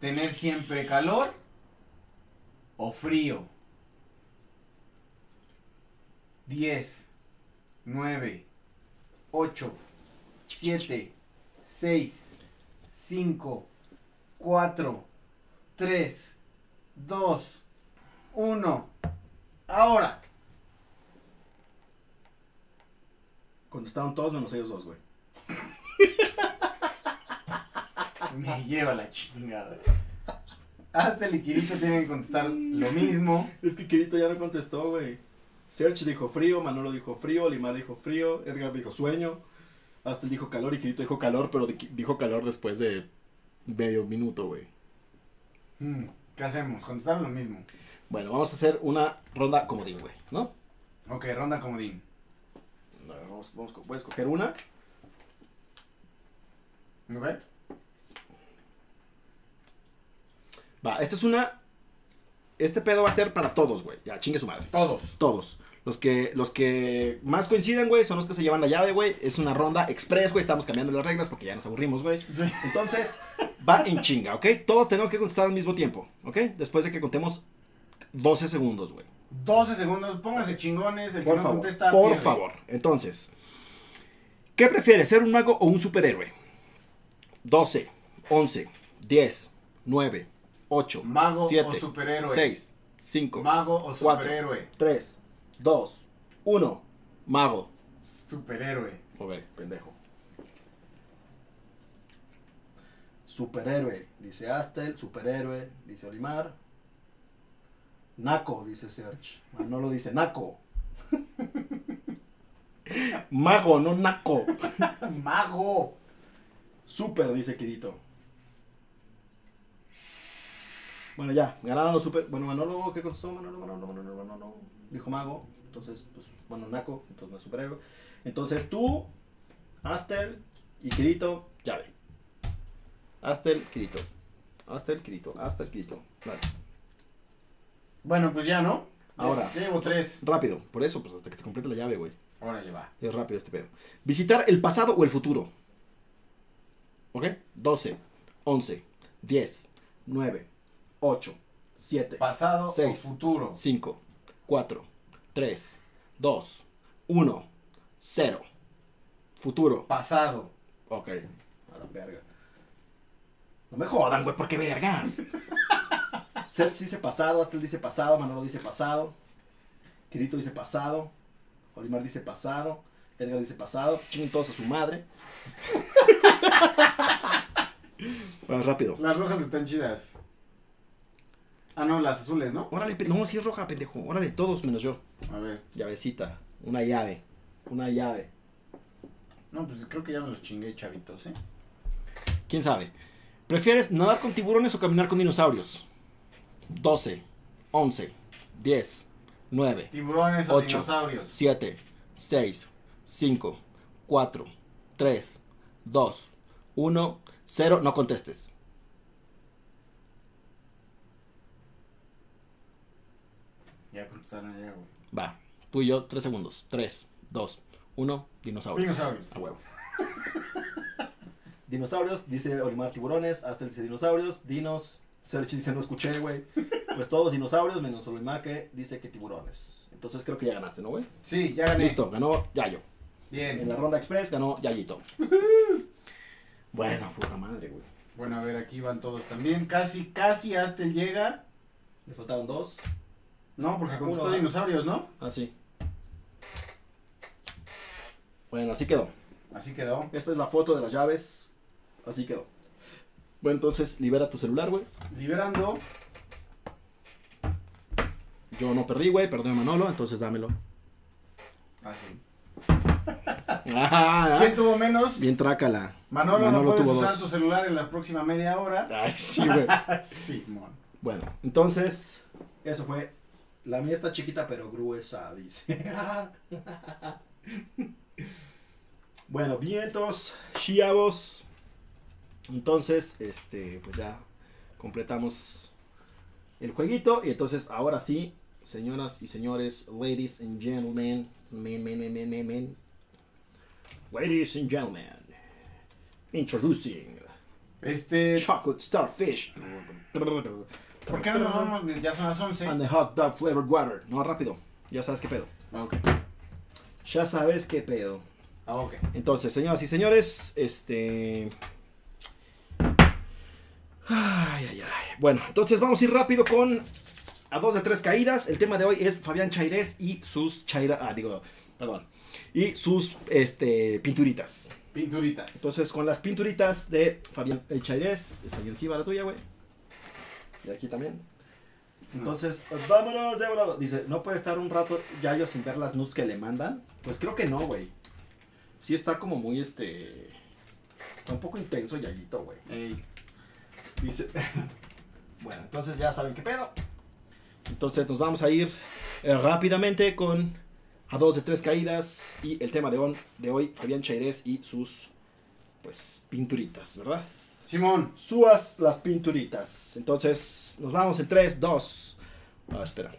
¿Tener siempre calor o frío? 10, 9, 8, 7, 6, 5, 4, 3, 2, 1. Ahora. Contestaron todos menos ellos dos, güey. [LAUGHS] Me lleva la chingada. Hasta el Kirito tienen que contestar lo mismo. Es que Kirito ya no contestó, güey. Serge dijo frío, Manolo dijo frío, Limar dijo frío, Edgar dijo sueño, hasta él dijo calor y Kirito dijo calor, pero di- dijo calor después de medio minuto, güey. Mm. ¿Qué hacemos? Contestaron lo mismo. Bueno, vamos a hacer una ronda comodín, güey, ¿no? Ok, ronda comodín. Vamos, vamos, voy a escoger una. ¿Ok? Va, esta es una. Este pedo va a ser para todos, güey. Ya, chingue su madre. Todos. Todos. Los que, los que más coinciden, güey, son los que se llevan la llave, güey. Es una ronda express, güey. Estamos cambiando las reglas porque ya nos aburrimos, güey. Sí. Entonces, va en chinga, ¿ok? Todos tenemos que contestar al mismo tiempo, ¿ok? Después de que contemos 12 segundos, güey. 12 segundos, pónganse chingones. El que Por no favor, contesta, por pierde. favor. Entonces, ¿qué prefieres, ser un mago o un superhéroe? 12, 11, 10, 9, 8, Mago 7, o superhéroe. 6, 5, Mago o Cuatro. superhéroe. 3, 2, 1. Mago. Superhéroe. Ok, pendejo. Superhéroe, dice Astel. Superhéroe, dice Olimar. Naco, dice Serge. Manolo dice Naco. [LAUGHS] Mago, no Naco. Mago. Super, dice Kirito. Bueno, ya, ganaron los super. Bueno, Manolo, ¿qué costó? Manolo, Manolo, Manolo, Manolo. Dijo Mago. Entonces, pues, bueno, Naco, entonces no es superhéroe. Entonces tú, Astel y Kirito, llave. Astel, Kirito. Astel, Kirito. Astel, Kirito. Vale. Bueno, pues ya, ¿no? Ahora. Ya llevo tres. Rápido, por eso, pues hasta que se complete la llave, güey. Órale, va. Es rápido este pedo. Visitar el pasado o el futuro. ¿Ok? 12, 11, 10, 9, 8, 7, Pasado Seis. o futuro. 5, 4, 3, 2, 1, 0. Futuro. Pasado. Ok. A la verga. No me jodan, güey, ¿por qué vergas? [LAUGHS] Sergio dice pasado, Astel dice pasado, Manolo dice pasado, Kirito dice pasado, Olimar dice pasado, Edgar dice pasado, chinguen todos a su madre. [LAUGHS] bueno, rápido. Las rojas están chidas. Ah, no, las azules, ¿no? Órale, no, si es roja, pendejo. Órale, todos menos yo. A ver. Llavecita, una llave, una llave. No, pues creo que ya me los chingué, chavitos, ¿eh? ¿Quién sabe? ¿Prefieres nadar con tiburones o caminar con dinosaurios? 12, 11, 10, 9, Tiburones o dinosaurios. 7, 6, 5, 4, 3, 2, 1, 0. No contestes. Ya contestaron allá, güey. Va, tú y yo, 3 segundos. 3, 2, 1, dinosaurios. Dinosaurios. A huevo. [LAUGHS] dinosaurios, dice Olimar tiburones. Hasta dice dinosaurios. Dinos. Serchi dice no escuché, güey. Pues todos dinosaurios, menos Olimar que dice que tiburones. Entonces creo que ya ganaste, ¿no, güey? Sí, ya gané. Listo, ganó Yayo. Bien. En la ronda express ganó Yayito. bueno, puta madre, güey. Bueno, a ver, aquí van todos también. Casi, casi Astel llega. Le faltaron dos. No, porque Ah, contestó dinosaurios, ¿no? Ah, sí. Bueno, así quedó. Así quedó. Esta es la foto de las llaves. Así quedó. Bueno, entonces libera tu celular, güey. Liberando. Yo no perdí, güey. Perdí a Manolo, entonces dámelo. Así. Ah, ¿Quién tuvo menos? Bien trácala. Manolo, no Manolo puedes tuvo usar dos. tu celular en la próxima media hora. Ay, sí, güey. [LAUGHS] sí, mon. Bueno, entonces, eso fue. La mía está chiquita, pero gruesa, dice. bueno, vientos, chiavos. Entonces, este, pues ya completamos el jueguito. Y entonces, ahora sí, señoras y señores, ladies and gentlemen, men, men, men, men, men, men. Ladies and gentlemen, introducing Este. chocolate starfish. ¿Por qué no nos vamos? Ya son las 11. And the hot dog flavored water. No, rápido. Ya sabes qué pedo. Ok. Ya sabes qué pedo. Ah, ok. Entonces, señoras y señores, este... Ay, ay, ay. Bueno, entonces vamos a ir rápido con a dos de tres caídas. El tema de hoy es Fabián Chairés y sus chaira... Ah, digo, perdón. Y sus este, pinturitas. Pinturitas. Entonces, con las pinturitas de Fabián eh, Chairés, está ahí encima la tuya, güey. Y aquí también. Entonces, pues, vámonos de volado. Dice, ¿no puede estar un rato Yayo sin ver las nudes que le mandan? Pues creo que no, güey. Sí está como muy, este... Está un poco intenso Yayito, güey. Ey. Dice... [LAUGHS] Bueno, entonces ya saben qué pedo. Entonces nos vamos a ir eh, rápidamente con a dos de tres caídas y el tema de, on- de hoy, Fabián Chairés y sus pues pinturitas, ¿verdad? Simón. Suas las pinturitas. Entonces nos vamos en 3, 2. Ah, espera.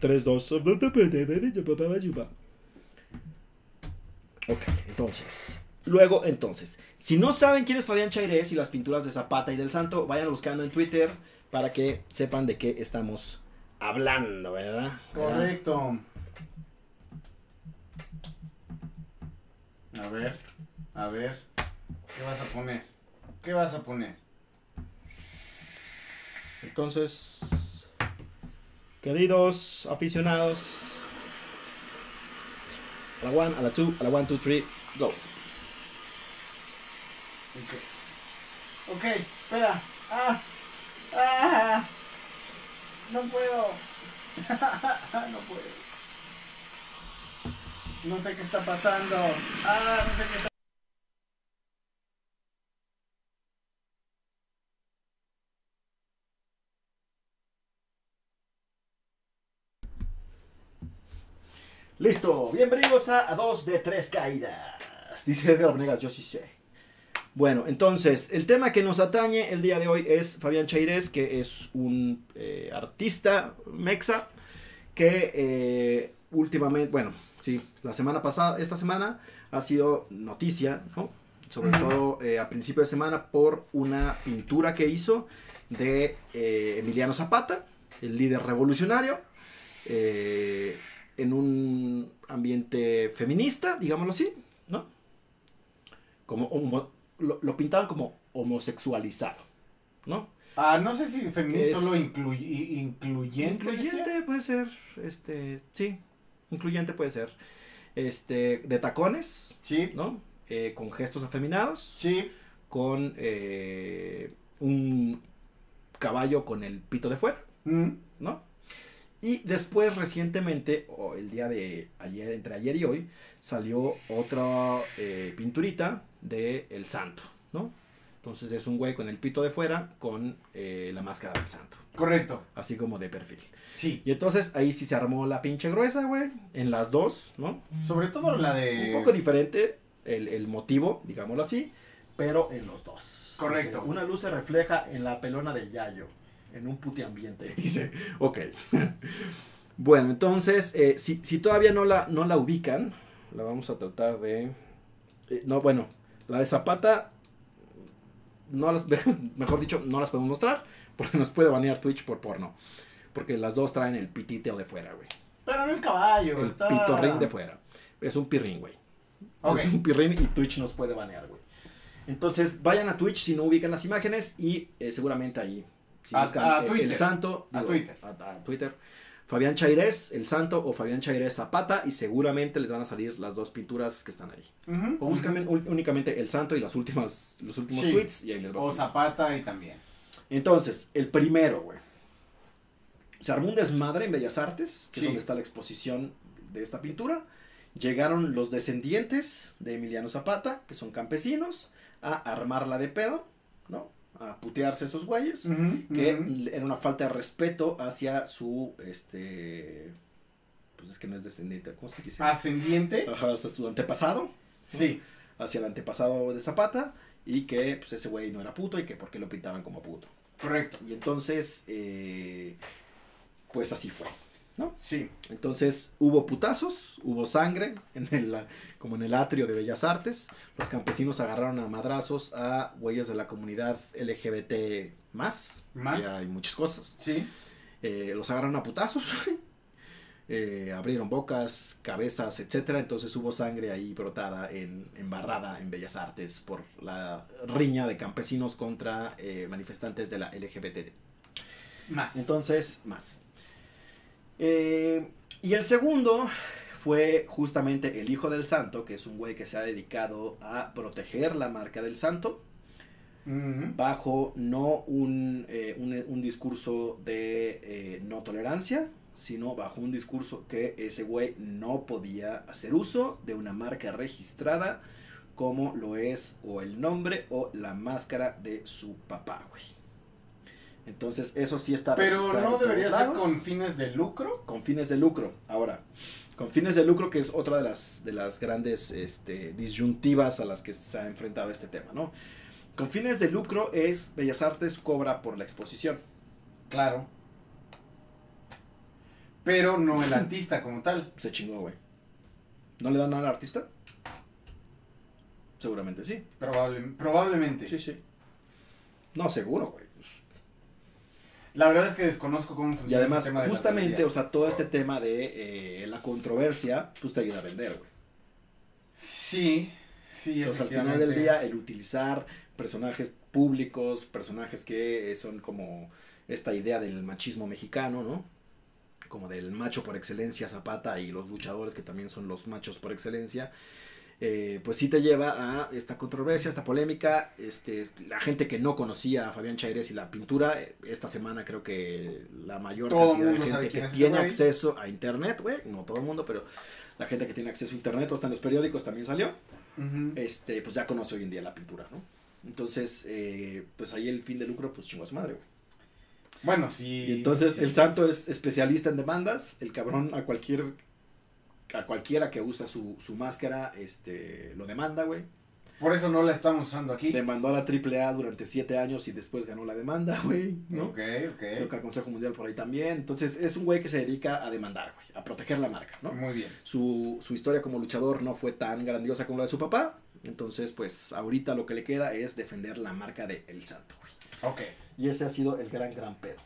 3, 2. Ok, entonces. Luego, entonces. Si no saben quién es Fabián Chairés y las pinturas de Zapata y del Santo, vayan buscando en Twitter para que sepan de qué estamos hablando, ¿verdad? ¿Verdad? Correcto. A ver, a ver. ¿Qué vas a poner? ¿Qué vas a poner? Entonces, queridos aficionados, a la one, a la two, a la one, two, three, go. Ok. Ok, espera. Ah. Ah. No puedo. [LAUGHS] no puedo. No sé qué está pasando. Ah, no sé qué está Listo, bienvenidos a, a dos de tres caídas. Dice Edgar Venegas, yo sí sé. Bueno, entonces, el tema que nos atañe el día de hoy es Fabián Chairés, que es un eh, artista mexa que eh, últimamente, bueno, sí, la semana pasada, esta semana ha sido noticia, ¿no? Sobre todo eh, a principio de semana por una pintura que hizo de Emiliano Zapata, el líder revolucionario, eh, en un ambiente feminista, digámoslo así, ¿no? Como homo- lo, lo pintaban como homosexualizado, ¿no? Ah, no sé si feminista solo incluy- incluyente. Incluyente puede ser, este, sí, incluyente puede ser, este, de tacones, Sí, ¿no? Eh, con gestos afeminados, sí. con eh, un caballo con el pito de fuera, Mm, ¿no? Y después recientemente, o el día de ayer, entre ayer y hoy, salió otra eh, pinturita de El Santo, ¿no? Entonces es un güey con el pito de fuera con eh, la máscara del Santo, correcto. así como de perfil. Sí. Y entonces ahí sí se armó la pinche gruesa, güey, en las dos, ¿no? Sobre todo la de. Un poco diferente el, el motivo, digámoslo así, pero en los dos. Correcto. Una luz se refleja en la pelona de Yayo, en un puti ambiente. [LAUGHS] Dice, ok. [LAUGHS] bueno, entonces, eh, si, si todavía no la, no la ubican, la vamos a tratar de... eh, no, bueno, la de Zapata, no las, [LAUGHS] mejor dicho, no las podemos mostrar, porque nos puede banear Twitch por porno. Porque las dos traen el pititeo de fuera, güey. Pero no el caballo. El está... pitorrín de fuera. Es un pirrín, güey. Es un pirrín y Twitch nos puede banear, güey. Entonces, vayan a Twitch si no ubican las imágenes y eh, seguramente ahí. Si A- buscan a el- Twitter. el santo. A Twitter. A, a Twitter. Fabián Chairés, el santo, o Fabián Chairés Zapata, y seguramente les van a salir las dos pinturas que están ahí. O buscan únicamente el santo y las últimas, los últimos Sí. tweets y ahí les va O. Zapata y también. Entonces, el primero, güey. Se armó un desmadre en Bellas Artes, que Sí. es donde está la exposición de esta pintura. Llegaron los descendientes de Emiliano Zapata, que son campesinos, a armarla de pedo, ¿no? A putearse esos güeyes, que era una falta de respeto hacia su, este... Pues es que no es descendiente, ¿cómo se dice? Ascendiente. Ajá, hacia su antepasado, Sí. hacia el antepasado de Zapata, y que pues ese güey no era puto y que por qué lo pintaban como puto. Correcto. Y entonces, eh, pues así fue. Sí. Entonces hubo putazos, hubo sangre, en el, como en el atrio de Bellas Artes. Los campesinos agarraron a madrazos a güeyes de la comunidad LGBT más. Más. Y hay muchas cosas. Sí. Eh, los agarraron a putazos. eh, abrieron bocas, cabezas, etcétera. Entonces hubo sangre ahí brotada, en, embarrada en Bellas Artes por la riña de campesinos contra eh, manifestantes de la LGBT. Más. Entonces, más. Eh, y el segundo fue justamente el hijo del santo, que es un güey que se ha dedicado a proteger la marca del santo bajo no un, eh, un, un discurso de eh, no tolerancia, sino bajo un discurso que ese güey no podía hacer uso de una marca registrada como lo es o el nombre o la máscara de su papá, güey. Entonces, eso sí está Pero no debería ser con fines de lucro. con fines de lucro. Ahora, con fines de lucro, que es otra de las, de las grandes este, disyuntivas a las que se ha enfrentado este tema, ¿no? Con fines de lucro es Bellas Artes cobra por la exposición. Claro. Pero no el [LAUGHS] artista como tal. Se chingó, güey. ¿No le dan nada al artista? Seguramente sí. Probable, probablemente. Sí, sí. No, seguro, güey. La verdad es que desconozco cómo funciona Y además, tema justamente, o sea, todo este tema de eh, la controversia, pues te ayuda a vender, güey. Sí, sí, Entonces, al final del día, el utilizar personajes públicos, personajes que eh, son como esta idea del machismo mexicano, ¿no? Como del macho por excelencia Zapata y los luchadores que también son los machos por excelencia, eh, pues sí te lleva a esta controversia, esta polémica. Este, la gente que no conocía a Fabián Chaires y la pintura, eh, esta semana creo que la mayor Todo cantidad de gente que tiene acceso a internet, güey, no todo el mundo, pero la gente que tiene acceso a internet, o hasta en los periódicos también salió este, pues ya conoce hoy en día la pintura, ¿no? Entonces, eh, pues ahí el fin de lucro, pues chingó a su madre, güey. Bueno, sí. Y entonces sí. el santo es especialista en demandas, el cabrón a cualquier, a cualquiera que usa su, su máscara, este, lo demanda, güey. Por eso no la estamos usando aquí. Demandó a la AAA durante siete años y después ganó la demanda, [LAUGHS] güey, ¿no? Ok, ok. Creo que al Consejo Mundial por ahí también. Entonces es un güey que se dedica a demandar, güey, a proteger la marca, ¿no? Muy bien. Su, su historia como luchador no fue tan grandiosa como la de su papá. Entonces, pues ahorita lo que le queda es defender la marca de El Santo, güey. Ok. Y ese ha sido el gran, gran pedo.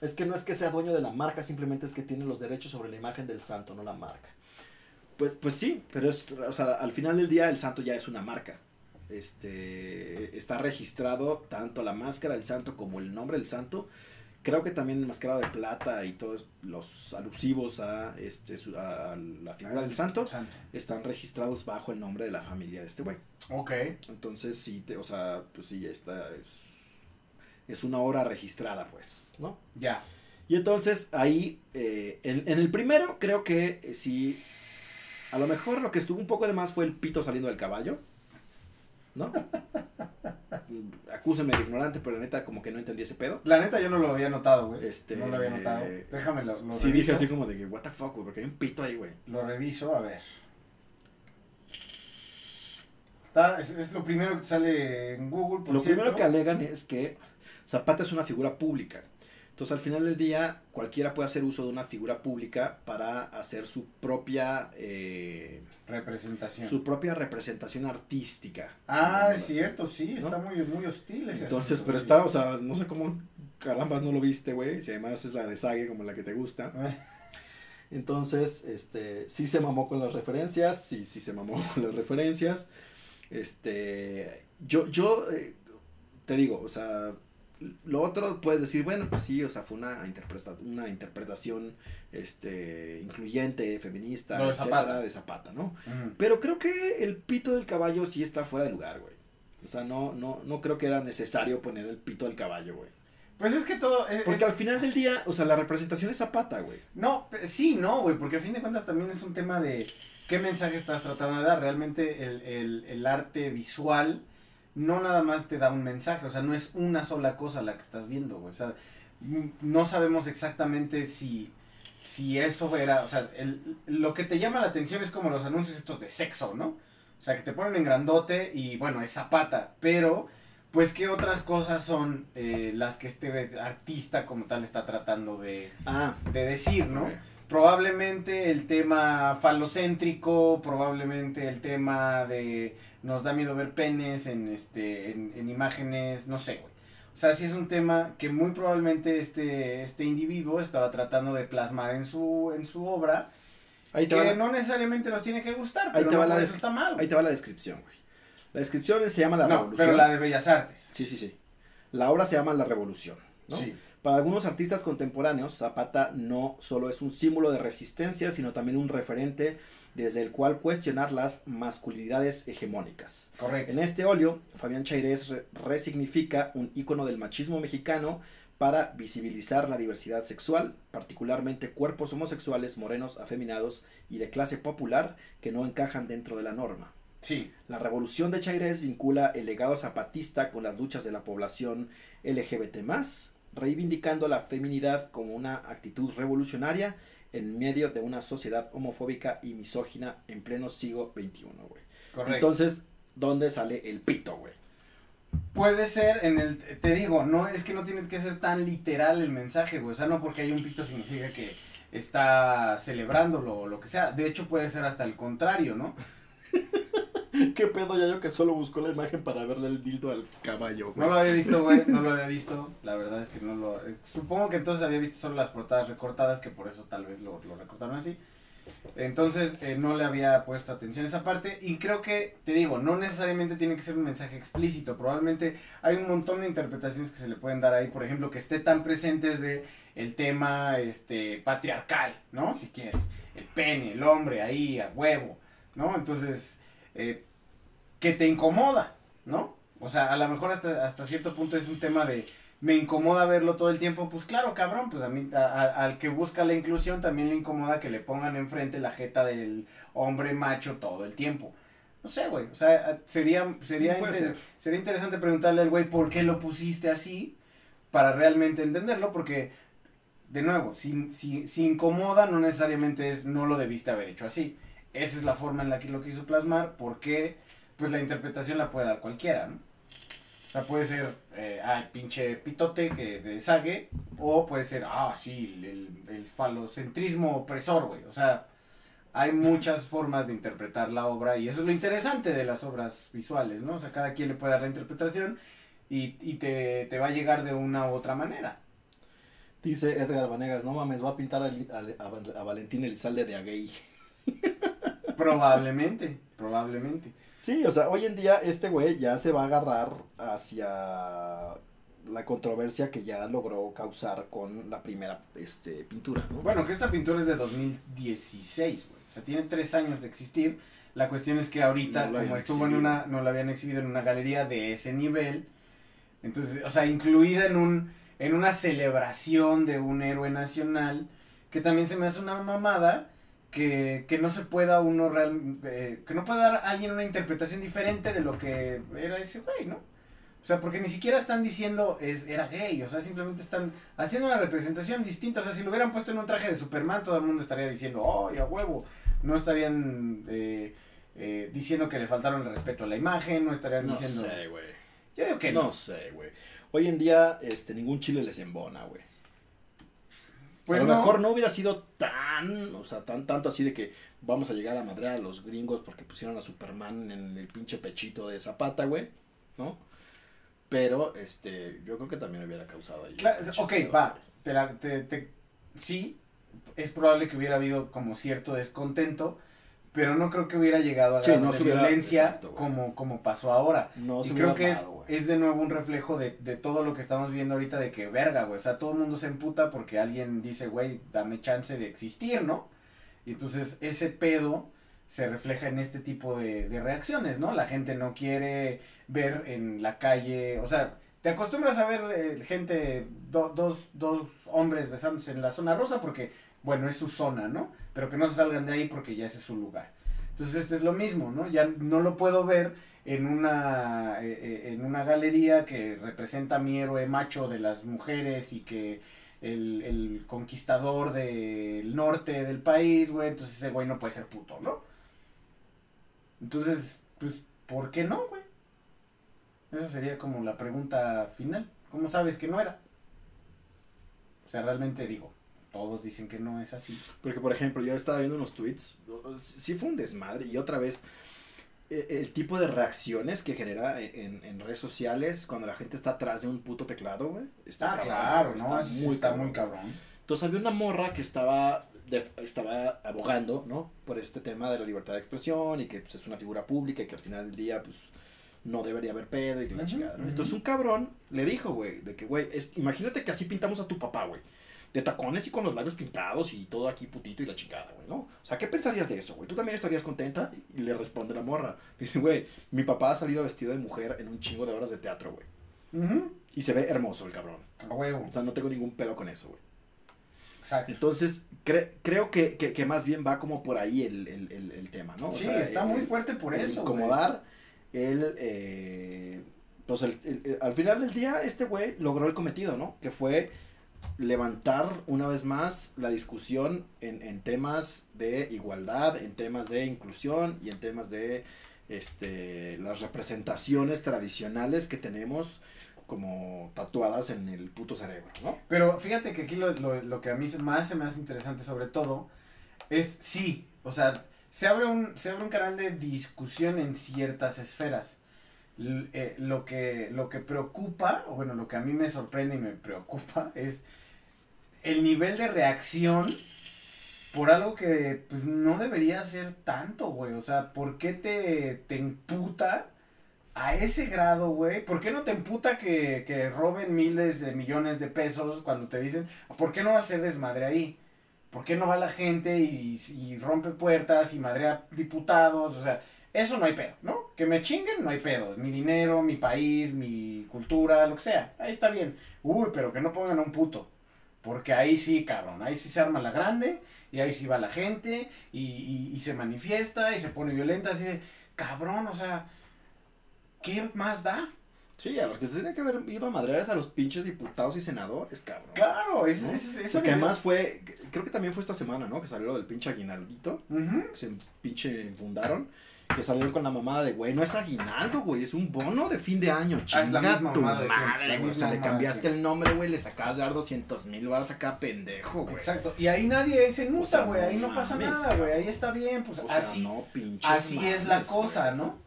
Es que no es que sea dueño de la marca, simplemente es que tiene los derechos sobre la imagen del santo, no la marca. Pues, pues sí, pero es, o sea, al final del día el santo ya es una marca. Este, está registrado tanto la máscara del santo como el nombre del santo. Creo que también el mascarado de plata y todos los alusivos a, este, su- a- a la figura del santo Santo. están registrados bajo el nombre de la familia de este güey. Ok. Entonces sí, te, o sea, pues sí, ya está, es, es una hora registrada, pues, ¿no? Ya. Y entonces ahí, eh, en, en el primero creo que eh, sí, a lo mejor lo que estuvo un poco de más fue el pito saliendo del caballo, ¿no? [LAUGHS] Acúsenme de ignorante, pero la neta como que no entendí ese pedo. La neta yo no lo había notado, güey. Este, No lo había notado. Déjame lo, lo sí, dije así como de que, what the fuck, güey, porque hay un pito ahí, güey. Lo reviso, a ver. Está, es, es lo primero que sale en Google, por Lo cierto. primero que alegan es que Zapata es una figura pública. Entonces, al final del día, cualquiera puede hacer uso de una figura pública para hacer su propia, eh, Representación. su propia representación artística. Ah, es así. cierto, sí, ¿No? está muy, muy hostil ese Entonces, pero está, o sea, no sé cómo carambas no lo viste, güey. Si además es la de Sage, como la que te gusta. Eh, Entonces, este, sí se mamó con las referencias, sí, sí se mamó [LAUGHS] con las referencias. Este, yo, yo, eh, te digo, o sea, lo otro puedes decir, bueno, pues sí, o sea, fue una, interpreta una interpretación, este, incluyente, feminista, Lo de etcétera, Zapata. de Zapata, ¿no? mm. Pero creo que el pito del caballo sí está fuera de lugar, güey. O sea, no, no, no creo que era necesario poner el pito del caballo, güey. Pues es que todo. es- Porque es- al final del día, o sea, la representación es Zapata, güey. No, sí, no, güey, porque a fin de cuentas también es un tema de qué mensaje estás tratando de dar. Realmente el, el, el arte visual no nada más te da un mensaje, o sea, no es una sola cosa la que estás viendo, güey. O sea, m- no sabemos exactamente si, si eso era, o sea, el, lo que te llama la atención es como los anuncios estos de sexo, ¿no? O sea, que te ponen en grandote y bueno, es zapata, pero pues qué otras cosas son eh, las que este artista como tal está tratando de, Ah, de decir, ¿no? Probablemente el tema falocéntrico, probablemente el tema de nos da miedo ver penes en este en, en imágenes, no sé, güey. O sea, sí es un tema que muy probablemente este este individuo estaba tratando de plasmar en su en su obra, Ahí te, que va la, no necesariamente nos tiene que gustar, Ahí pero te no va la eso está mal. güey. ahí te va la descripción, güey. La descripción se llama La no, Revolución. pero la de Bellas Artes. Sí, sí, sí. La obra se llama La Revolución, ¿no? Sí. Para algunos artistas contemporáneos, Zapata no solo es un símbolo de resistencia, sino también un referente desde el cual cuestionar las masculinidades hegemónicas. Correcto. En este óleo, Fabián Chairés re- resignifica un ícono del machismo mexicano para visibilizar la diversidad sexual, particularmente cuerpos homosexuales, morenos, afeminados y de clase popular que no encajan dentro de la norma. Sí. La revolución de Chairés vincula el legado zapatista con las luchas de la población LGBT+, reivindicando la feminidad como una actitud revolucionaria en medio de una sociedad homofóbica y misógina en pleno siglo XXI, güey. Correcto. Entonces, ¿dónde sale el pito, güey? Puede ser en el, te digo, no, es que no tiene que ser tan literal el mensaje, güey. O sea, no porque hay un pito significa que está celebrándolo o lo que sea. De hecho, puede ser hasta el contrario, ¿no? [LAUGHS] ¿Qué pedo ya yo que solo buscó la imagen para verle el dildo al caballo, güey? No lo había visto, güey, no lo había visto. La verdad es que no lo... eh, Supongo que entonces había visto solo las portadas recortadas, que por eso tal vez lo, lo recortaron así. Entonces eh, no le había puesto atención a esa parte y creo que, te digo, no necesariamente tiene que ser un mensaje explícito, probablemente hay un montón de interpretaciones que se le pueden dar ahí, por ejemplo, que esté tan presentes de el tema este patriarcal, ¿no? Si quieres, el pene, el hombre ahí a huevo, ¿no? Entonces, eh, que te incomoda, ¿no? O sea, a lo mejor hasta, hasta cierto punto es un tema de me incomoda verlo todo el tiempo, pues claro, cabrón, pues a mí, a- a- al que busca la inclusión también le incomoda que le pongan enfrente la jeta del hombre macho todo el tiempo. No sé, güey, o sea, sería, sería, Puede inter- ser. sería interesante preguntarle al güey por qué lo pusiste así para realmente entenderlo, porque, de nuevo, si, si, si incomoda no necesariamente es no lo debiste haber hecho así. Esa es la forma en la que lo quiso plasmar, porque pues la interpretación la puede dar cualquiera, ¿no? O sea, puede ser, eh, ah, el pinche pitote que de sague, o puede ser, ah, sí, el, el falocentrismo opresor, güey. O sea, hay muchas formas de interpretar la obra y eso es lo interesante de las obras visuales, ¿no? O sea, cada quien le puede dar la interpretación y, y te, te va a llegar de una u otra manera. Dice Edgar Vanegas, no mames, va a pintar a, a, a- a Valentín Elizalde de a gay. [LAUGHS] Probablemente, probablemente. Sí, o sea, hoy en día este güey ya se va a agarrar hacia la controversia que ya logró causar con la primera este, pintura, ¿no? Bueno, que esta pintura es de 2016, güey. O sea, tiene tres años de existir. La cuestión es que ahorita, No como estuvo en una, no la habían exhibido en una galería de ese nivel, entonces, o sea, incluida en un, en una celebración de un héroe nacional, que también se me hace una mamada, que, que no se pueda uno real, eh, que no pueda dar a alguien una interpretación diferente de lo que era ese güey, ¿no? O sea, porque ni siquiera están diciendo es, era gay, o sea, simplemente están haciendo una representación distinta. O sea, si lo hubieran puesto en un traje de Superman, todo el mundo estaría diciendo, ¡oh, a huevo! No estarían eh, eh, diciendo que le faltaron el respeto a la imagen, no estarían no diciendo. sé, güey. Yo digo que No no. sé, güey. Hoy en día, este, ningún chile les embona, güey. Pues a lo no. mejor no hubiera sido tan, o sea, tan tanto así de que vamos a llegar a madrear a los gringos porque pusieron a Superman en el pinche pechito de Zapata, güey, ¿no? Pero, este, yo creo que también hubiera causado ahí. Claro, ok, va. Te la- te- te- sí, es probable que hubiera habido como cierto descontento, pero no creo que hubiera llegado a Sí, no de se hubiera- violencia exacto, como, como pasó ahora. No y creo que es, armado, es de nuevo un reflejo de, de todo lo que estamos viendo ahorita de que verga, güey. O sea, todo el mundo se emputa porque alguien dice, güey, dame chance de existir, ¿no? Y entonces ese pedo se refleja en este tipo de, de reacciones, ¿no? La gente no quiere ver en la calle, o sea, te acostumbras a ver eh, gente, do- dos, dos hombres besándose en la zona rosa porque, bueno, es su zona, ¿no? Pero que no se salgan de ahí porque ya ese es su lugar. Entonces este es lo mismo, ¿no? Ya no lo puedo ver en una, eh, eh, en una galería que representa a mi héroe macho de las mujeres y que el, el conquistador del norte del país, güey, entonces ese güey no puede ser puto, ¿no? Entonces, pues, ¿por qué no, güey? Esa sería como la pregunta final. ¿Cómo sabes que no era? O sea, realmente digo, todos dicen que no es así. Porque, por ejemplo, yo estaba viendo unos tweets, sí fue un desmadre, y otra vez, eh, el tipo de reacciones que genera en, en redes sociales cuando la gente está atrás de un puto teclado, güey. está Ah, cabrón, claro. Está muy, está muy cabrón. Entonces había una morra que estaba, de- estaba abogando, ¿no? Por este tema de la libertad de expresión y que pues, es una figura pública y que al final del día, pues, no debería haber pedo y que la chingada. Entonces un cabrón le dijo, güey, de que, güey, imagínate que así pintamos a tu papá, güey. De tacones y con los labios pintados y todo aquí putito y la chingada, güey, ¿no? O sea, ¿qué pensarías de eso, güey? ¿Tú también estarías contenta? Y le responde la morra. Dice, güey, mi papá ha salido vestido de mujer en un chingo de horas de teatro, güey. Y se ve hermoso el cabrón. A huevo. O sea, no tengo ningún pedo con eso, güey. Exacto. Entonces, cre- creo que, que, que más bien va como por ahí el, el, el, el tema, ¿no? O sí, sea, está muy fuerte por eso. güey. incomodar, el, eh, Pues el- al final del día, este güey logró el cometido, ¿no? Que fue levantar una vez más la discusión en, en temas de igualdad, en temas de inclusión y en temas de este, las representaciones tradicionales que tenemos como tatuadas en el puto cerebro, ¿no? Pero fíjate que aquí lo, lo, lo que a mí más se me hace interesante sobre todo es, sí, o sea, se abre un, se abre un canal de discusión en ciertas esferas. Eh, lo, que, lo que preocupa, o bueno, lo que a mí me sorprende y me preocupa [LAUGHS] es el nivel de reacción por algo que pues, no debería ser tanto, güey. O sea, ¿por qué te, te emputa a ese grado, güey? ¿Por qué no te emputa que, que roben miles de millones de pesos cuando te dicen, ¿por qué no va a ser desmadre ahí? ¿Por qué no va la gente y, y rompe puertas y madrea diputados? O sea, eso no hay pedo, ¿no? Que me chinguen, no hay pedo. Mi dinero, mi país, mi cultura, lo que sea. Ahí está bien. Uy, pero que no pongan a un puto. Porque ahí sí, cabrón, ahí sí se arma la grande y ahí sí va la gente y, y- y se manifiesta y se pone violenta así de, cabrón, o sea, ¿qué más da? Sí, a los que se tiene que haber ido a madrear a los pinches diputados y senadores, cabrón. Claro, es, ¿no? es, es Porque además fue, creo que también fue esta semana, ¿no? Que salió lo del pinche aguinaldito, que se pinche fundaron, que salieron con la mamada de, güey, no es aguinaldo, güey, es un bono de fin de año, Ah, es la chinga misma tu siempre, madre, güey, o sea, le cambiaste el nombre, güey, le sacabas de dar 200 mil baros acá, pendejo, güey. Exacto, y ahí nadie se O nuta, sea, güey, ahí no pasa mames, nada, güey, ahí está bien, pues O sea, así, no, es la cosa, güey. ¿no?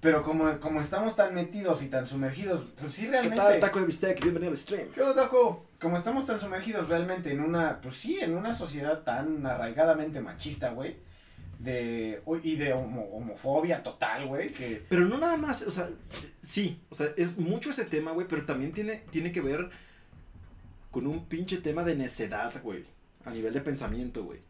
Pero como, como estamos tan metidos y tan sumergidos, pues sí ¿Qué realmente... tal, taco de bistec? Bienvenido al stream. ¿Qué onda, Taco? Como estamos tan sumergidos realmente en una, pues sí, en una sociedad tan arraigadamente machista, güey, de, y de homo- homofobia total, güey, que... Pero no nada más, o sea, sí, o sea, es mucho ese tema, güey, pero también tiene, tiene que ver con un pinche tema de necedad, güey, a nivel de pensamiento, güey.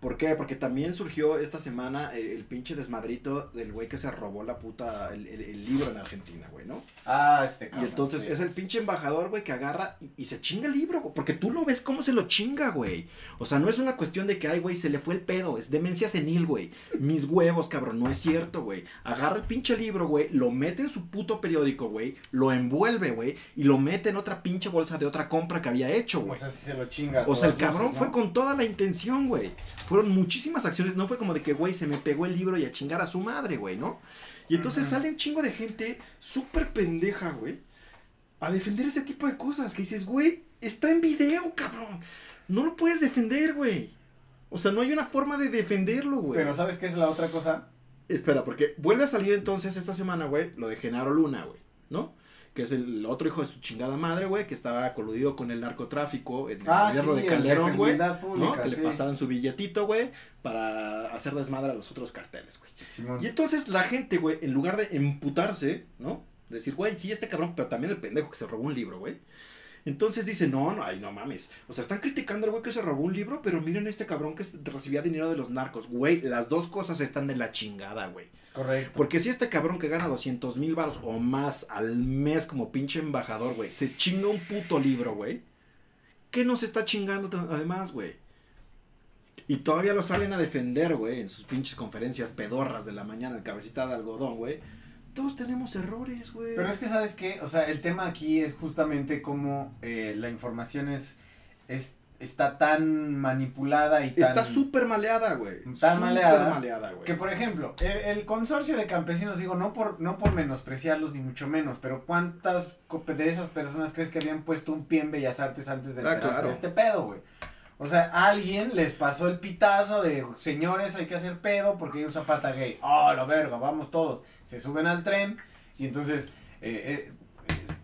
¿Por qué? Porque también surgió esta semana el, el pinche desmadrito del güey que se robó la puta, el, el- el libro en Argentina, güey, ¿no? Ah, este Y cabrón. entonces sí. es el pinche embajador, güey, que agarra y, y se chinga el libro, güey, porque tú lo ves cómo se lo chinga, güey. O sea, no es una cuestión de que, ay, güey, se le fue el pedo, es demencia senil, güey. Mis huevos, cabrón, no es cierto, güey. Agarra el pinche libro, güey, lo mete en su puto periódico, güey, lo envuelve, güey, y lo mete en otra pinche bolsa de otra compra que había hecho, O güey. sea, si se lo chinga. O sea, el cabrón luces, fue con toda la intención, güey. Fueron muchísimas acciones. No fue como de que, güey, se me pegó el libro y a chingar a su madre, güey, ¿no? Y entonces sale un chingo de gente súper pendeja, güey, a defender ese tipo de cosas. Que dices, güey, está en video, cabrón. No lo puedes defender, güey. O sea, no hay una forma de defenderlo, güey. Pero ¿sabes qué es la otra cosa? Espera, porque vuelve a salir entonces esta semana, güey, lo de Genaro Luna, güey, ¿no? Que es el otro hijo de su chingada madre, güey, que estaba coludido con el narcotráfico en el Ah, gobierno sí, de Calderón, güey. ¿no? Que sí. le pasaban su billetito, güey, para hacer desmadre a los otros carteles, güey. Y entonces la gente, güey, en lugar de emputarse, ¿no? Decir, güey, sí, este cabrón, pero también el pendejo que se robó un libro, güey. Entonces dice, no, no, ay, no mames. O sea, están criticando al güey que se robó un libro, pero miren este cabrón que recibía dinero de los narcos. Güey, las dos cosas están de la chingada, güey. Correcto. Porque si este cabrón que gana 200 mil baros o más al mes como pinche embajador, güey, se chinga un puto libro, güey. ¿Qué nos está chingando además, güey? Y todavía lo salen a defender, güey, en sus pinches conferencias pedorras de la mañana, el cabecita de algodón, güey. Todos tenemos errores, güey. Pero es que, ¿sabes qué? O sea, el tema aquí es justamente cómo eh, la información es, es está tan manipulada y tan... Está súper maleada, güey. Súper maleada, maleada, güey. Que por ejemplo, el, el consorcio de campesinos, digo, no por, no por menospreciarlos ni mucho menos, pero ¿cuántas de esas personas crees que habían puesto un pie en Bellas Artes antes de Ah, claro. este pedo, güey? O sea, alguien les pasó el pitazo de, señores, hay que hacer pedo porque hay un zapata gay. ¡Oh, la verga! Vamos todos. Se suben al tren y entonces, eh, eh,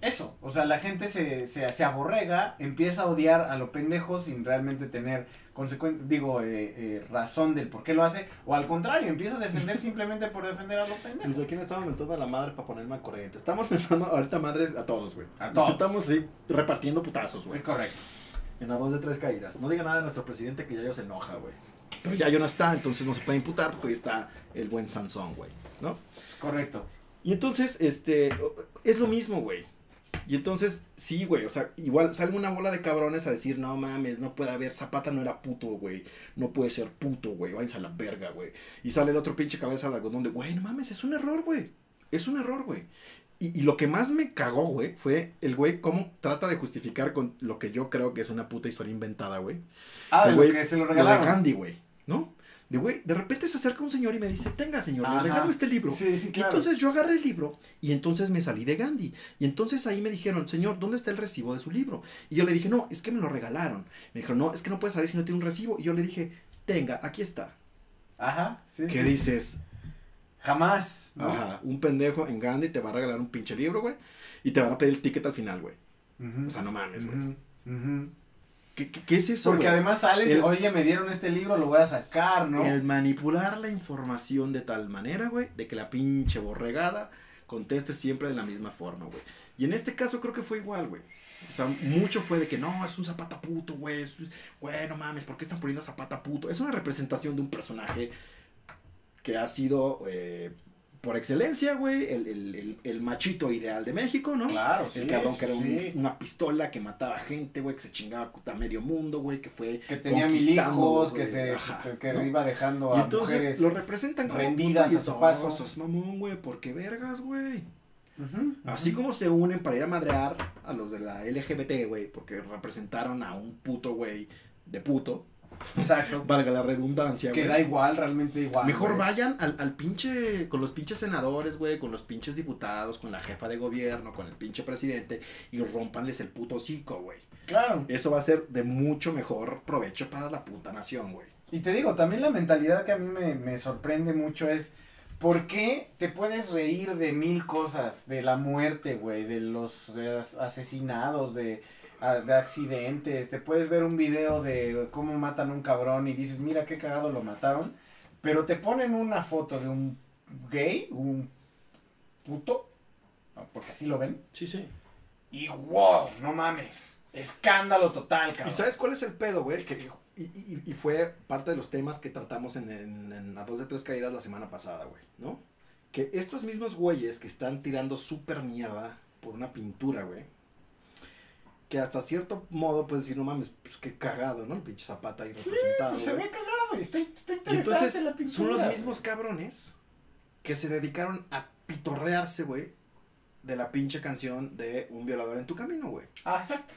eso. O sea, la gente se, se, se aborrega, empieza a odiar a lo pendejo sin realmente tener consecuencia, digo, eh, eh, razón del por qué lo hace, o al contrario, empieza a defender [LAUGHS] simplemente por defender a lo pendejo. Desde aquí le estamos mentando a la madre para ponerme al corriente. Estamos mentando ahorita madres a todos, güey. A todos. Estamos repartiendo putazos, güey. Es correcto. En a dos de tres caídas. No diga nada de nuestro presidente que ya yo se enoja, güey. Pero ya yo no está, entonces no se puede imputar porque hoy está el buen Sansón, güey. ¿No? Correcto. Y entonces, este, es lo mismo, güey. Y entonces, sí, güey, o sea, igual sale una bola de cabrones a decir, no mames, no puede haber, Zapata no era puto, güey, no puede ser puto, güey, váyanse a la verga, güey. Y sale el otro pinche cabeza de algodón de, güey, no mames, es un error, güey, es un error, güey. Y, y lo que más me cagó, güey, fue el güey cómo trata de justificar con lo que yo creo que es una puta historia inventada, güey. Ah, Que, lo que se lo Lo de regalaron. Gandhi, güey, ¿no? De güey, de repente se acerca un señor y me dice, tenga señor, le regalo este libro. Sí, sí, Y claro. entonces yo agarré el libro y entonces me salí de Gandhi. Y entonces ahí me dijeron, señor, ¿dónde está el recibo de su libro? Y yo le dije, no, es que me lo regalaron. Me dijeron, no, es que no puede salir si no tiene un recibo. Y yo le dije, tenga, aquí está. Ajá, sí. ¿Qué sí. dices? Jamás. ¿no? Ajá, un pendejo en Gandhi te va a regalar un pinche libro, güey. Y te van a pedir el ticket al final, güey. O sea, no mames, güey. Ujú. ¿Qué, qué, qué es eso, Porque güey? además sales y, El- oye, me dieron este libro, lo voy a sacar, ¿no? El manipular la información de tal manera, güey, de que la pinche borregada conteste siempre de la misma forma, güey. Y en este caso creo que fue igual, güey. O sea, mucho fue de que no, es un zapata puto, güey. es- Güey, no mames, ¿por qué están poniendo zapata puto? Es una representación de un personaje que ha sido, eh, por excelencia, güey, el, el- el- el machito ideal de México, ¿no? Claro, sí. El cabrón que era un- sí. una pistola que mataba gente, güey, que se chingaba a medio mundo, güey, que fue Que tenía mil hijos, que se ajá, que, iba dejando y a entonces mujeres. lo representan como rendidas y a su paso. "Oh, sos mamón, güey, porque vergas, güey. Ujú, Así como se unen para ir a madrear a los de la LGBT, güey, porque representaron a un puto güey de puto, Exacto. valga la redundancia, Que güey. da igual, realmente igual. Mejor güey. vayan al, al pinche, con los pinches senadores, güey, con los pinches diputados, con la jefa de gobierno, con el pinche presidente y rompanles el puto hocico, güey. Claro. Eso va a ser de mucho mejor provecho para la puta nación, güey. Y te digo, también la mentalidad que a mí me, me sorprende mucho es, ¿por qué te puedes reír de mil cosas? De la muerte, güey, de los de asesinados, de, de accidentes, te puedes ver un video de cómo matan a un cabrón y dices, mira qué cagado lo mataron, pero te ponen una foto de un gay, un puto, porque así lo ven, Sí, sí. y wow, no mames, escándalo total, cabrón. ¿Y sabes cuál es el pedo, güey? Que, y, y- y fue parte de los temas que tratamos en, en, en A Dos de Tres Caídas la semana pasada, güey, ¿no? Que estos mismos güeyes que están tirando súper mierda por una pintura, güey. Que hasta cierto modo puedes decir, no mames, pues qué cagado, ¿no? El pinche zapata ahí representado. Pues se ve cagado está, está interesante entonces la pintura. son los mismos cabrones que se dedicaron a pitorrearse, güey, de la pinche canción de Un violador en tu camino, güey. Ah, exacto.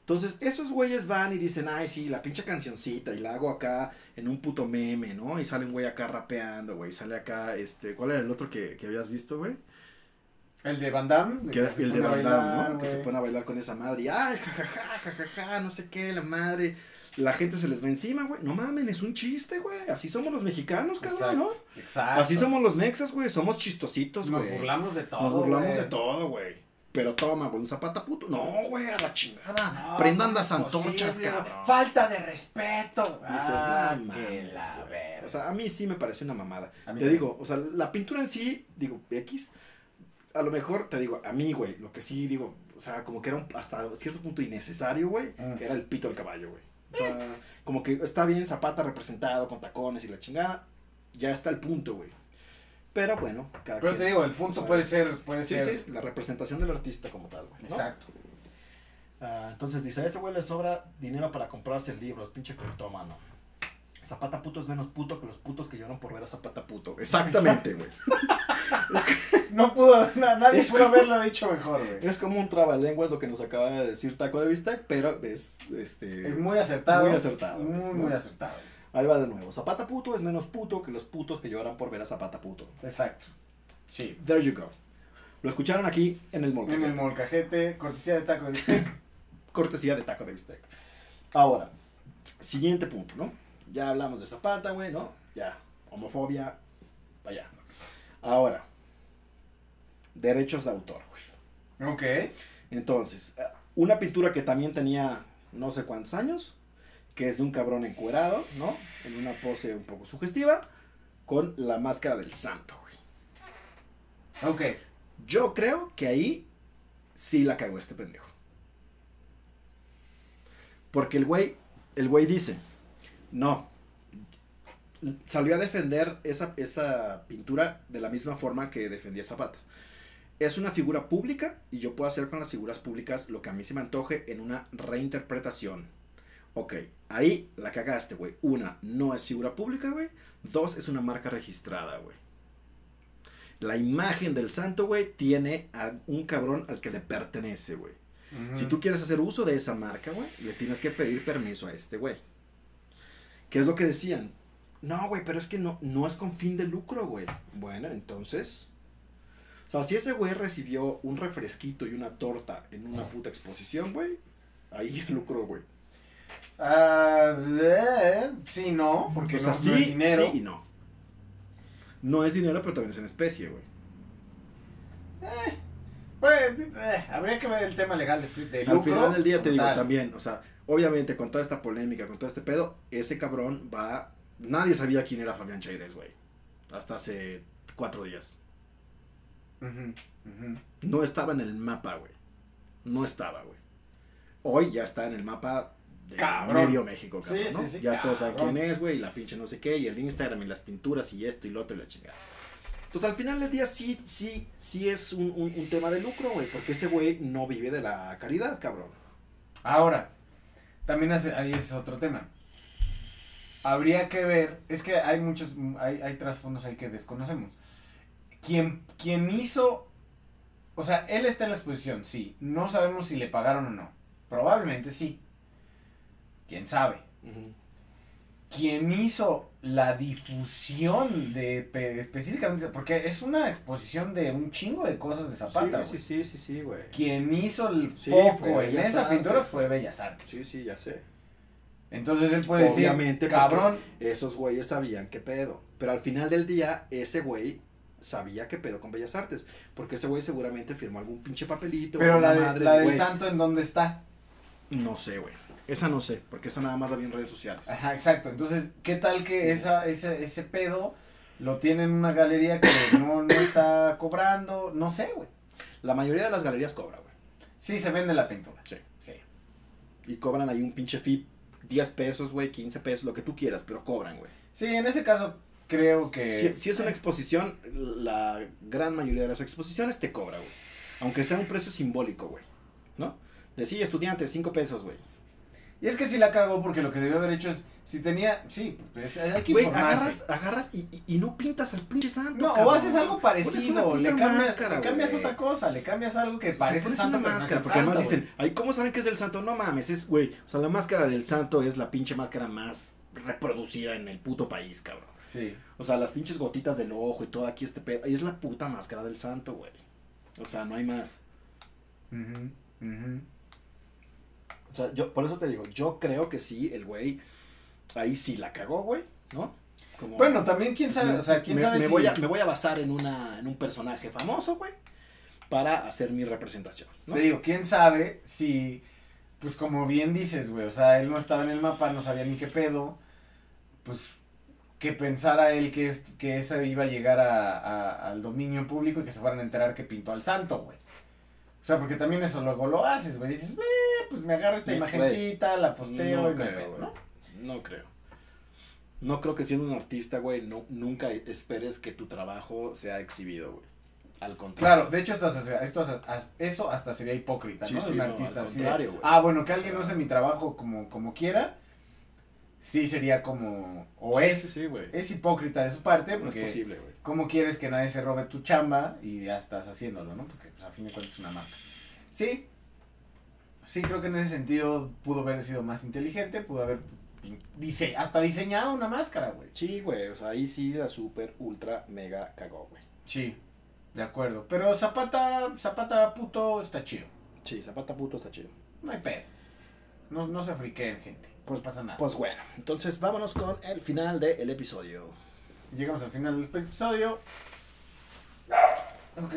Entonces, esos güeyes van y dicen, ay, sí, la pinche cancioncita, y la hago acá en un puto meme, ¿no? Y sale un güey acá rapeando, güey. Sale acá, este, ¿cuál era el otro que, que habías visto, güey? El de Van Damme. Que el de Van Damme, bailar, ¿no? Que se pone a bailar con esa madre. Y, ay, jajaja, jajaja, no sé qué, la madre. La gente se les va encima, güey. No mamen, es un chiste, güey. Así somos los mexicanos, cabrón, ¿no? Exacto. Así somos los mexas, güey. Somos chistositos, Nos güey. burlamos de todo. Nos burlamos de todo, güey. Pero toma, güey, un zapata puto. No, güey, a la chingada. No, Prendan ¿cómo las antorchas, cabrón. Falta de respeto. Dices, ah, no mames, la güey". verga. O sea, a mí sí me parece una mamada. A mí Te digo, o sea, la pintura en sí, digo, X, a lo mejor, te digo, a mí, güey, lo que sí digo, o sea, como que era un- hasta cierto punto innecesario, güey, Mm. que era el pito del caballo, güey. O sea, como que está bien Zapata representado con tacones y la chingada, ya está el punto, güey. Pero bueno, cada Pero quien. te digo, el punto puede ser, puede Sí, ser. sí, la representación del artista como tal, güey. ¿no? Exacto. Ah, entonces dice, a ese güey le sobra dinero para comprarse libros, pinche cleptómano. Zapata puto es menos puto que los putos que lloran por ver a Zapata puto. Exactamente, güey. es, que- [LAUGHS] No pudo, na- nadie Es pudo como- haberlo dicho mejor, güey. es como un trabalenguas lo que nos acaba de decir Taco de Bistec, pero es este Es muy acertado. muy acertado, Muy, muy acertado. ahí va de nuevo. Zapata puto es menos puto que los putos que lloran por ver a Zapata puto. Exacto. Sí. There you go. Lo escucharon aquí en el En el Molcajete. molcajete, cortesía de taco de bistec. [LAUGHS] cortesía de taco de bistec. Ahora, siguiente punto, ¿no? Ya hablamos de Zapata, güey, ¿no? Ya, homofobia, vaya. Ahora, derechos de autor, güey. ok. Entonces, eh, una pintura que también tenía no sé cuántos años, que es de un cabrón encuerado, ¿no? En una pose un poco sugestiva, con la máscara del santo, güey. Ok. Yo creo que ahí sí la cagó este pendejo. Porque el güey, el güey dice, no, salió a defender esa, esa pintura de la misma forma que defendía Zapata. Es una figura pública y yo puedo hacer con las figuras públicas lo que a mí se me antoje en una reinterpretación. Ok, ahí la cagaste, güey. Una, no es figura pública, güey. Dos, es una marca registrada, güey. La imagen del santo, güey, tiene a un cabrón al que le pertenece, güey. Si tú quieres hacer uso de esa marca, güey, le tienes que pedir permiso a este güey. ¿Qué es lo que decían? No, güey, pero es que no, no es con fin de lucro, güey. Bueno, entonces. O sea, si ese güey recibió un refresquito y una torta en una puta exposición, güey, ahí el lucro, güey. Ah, eh, sí, no, porque O sea, no, no sí, es dinero. sí y no. No es dinero, pero también es en especie, güey. Pues, eh, habría que ver el tema legal de, de Al lucro final del día te digo tal. también, o sea, obviamente con toda esta polémica, con todo este pedo, ese cabrón va. Nadie sabía quién era Fabián Chaires, güey. Hasta hace cuatro días. Ujú, ujú. No estaba en el mapa, güey. No estaba, güey. Hoy ya está en el mapa de Cabrón. medio México, cabrón, Sí, ¿no? sí, sí, ya todos saben cabrón. quién es, güey, y la pinche no sé qué, y el Instagram, y las pinturas, y esto, y lo otro, y la chingada. Entonces, al final del día, sí, sí, sí es un, un- un tema de lucro, güey, porque ese güey no vive de la caridad, cabrón. Ahora, también hace- ahí es otro tema. Habría que ver, es que hay muchos, hay, hay trasfondos ahí que desconocemos. Quien, quien hizo, o sea, él está en la exposición, sí. No sabemos si le pagaron o no. Probablemente sí. ¿Quién sabe? Quien hizo la difusión de pe- específicamente, porque es una exposición de un chingo de cosas de Zapata. sí, sí, sí, sí, güey. Quien hizo el Sí, foco fue en esa pintura Artes, fue güey. Bellas Artes. Sí, sí, ya sé. Entonces él puede Obviamente, decir, cabrón, Esos güeyes sabían qué pedo. Pero al final del día, ese güey sabía qué pedo con Bellas Artes. Porque ese güey seguramente firmó algún pinche papelito. pero la, de- madre la de, del güey. santo en dónde está. No sé, güey. Esa no sé, porque esa nada más la vi en redes sociales. Ajá, exacto. Entonces, ¿qué tal que esa, ese, ese pedo lo tiene en una galería que [COUGHS] no, no está cobrando? No sé, güey. La mayoría de las galerías cobra, güey. Sí, se vende la pintura. Sí. Sí. Y cobran ahí un pinche fee, 10 pesos, güey, 15 pesos, lo que tú quieras, pero cobran, güey. Sí, en ese caso creo que... Si, si es una exposición, la gran mayoría de las exposiciones te cobra, güey. Aunque sea un precio simbólico, güey. ¿No? De sí, estudiante, 5 pesos, güey. Y es que sí la cagó porque lo que debió haber hecho es, si tenía, sí, pues, hay que Güey, agarras, agarras y, y, y no pintas al pinche santo. No, o haces algo parecido, una le cambias, máscara, le cambias otra cosa, le cambias algo que O sea, parece santo, una pero no es máscara, el porque además santo, dicen, ay, ¿cómo saben que es del santo? No mames, es, güey, o sea, la máscara del santo es la pinche máscara más reproducida en el puto país, cabrón. Sí. O sea, las pinches gotitas del ojo y todo aquí este pedo, ahí es la puta máscara del santo, güey. O sea, no hay más. Ujú, ujú. O sea, yo, por eso te digo, yo creo que sí, el güey, ahí sí la cagó, güey, ¿no? Como- Bueno, también quién sabe, me, o sea, quién me- sabe me si... voy a, me voy a basar en, una, en un personaje famoso, güey, para hacer mi representación, ¿no? Te digo, quién sabe si, pues como bien dices, güey, o sea, él no estaba en el mapa, no sabía ni qué pedo, pues que pensara él que, es, que esa iba a llegar a, a- al dominio público y que se fueran a enterar que pintó al santo, güey. O sea, porque también eso luego lo haces, güey. Dices, "Eh, pues me agarro esta Sí, imagencita, la posteo No y me creo, pego", güey. ¿no? No creo. No creo que siendo un artista, güey, no, nunca esperes que tu trabajo sea exhibido, güey. Al contrario. Claro, de hecho, esto, hasta- esto, hasta- eso hasta sería hipócrita, Sí, ¿no? Sí, un no, artista al contrario, güey. Ah, bueno, que O alguien sea- use mi trabajo como, como quiera, sí sería como, o es, Sí, güey. es hipócrita de su parte, No es porque posible, güey. ¿Cómo quieres que nadie se robe tu chamba y ya estás haciéndolo, no? Porque pues, a fin de cuentas es una marca. Sí, sí, creo que en ese sentido pudo haber sido más inteligente, pudo haber dice, hasta diseñado una máscara, güey. Sí, güey, o sea, ahí sí la super, ultra, mega cagó, güey. Sí, de acuerdo. Pero Zapata, Zapata puto está chido. Sí, Zapata puto está chido. No hay pedo. No, no se friqueen, gente. Pues pasa nada. Pues bueno, entonces vámonos con el final del episodio. Llegamos al final del episodio. Ok.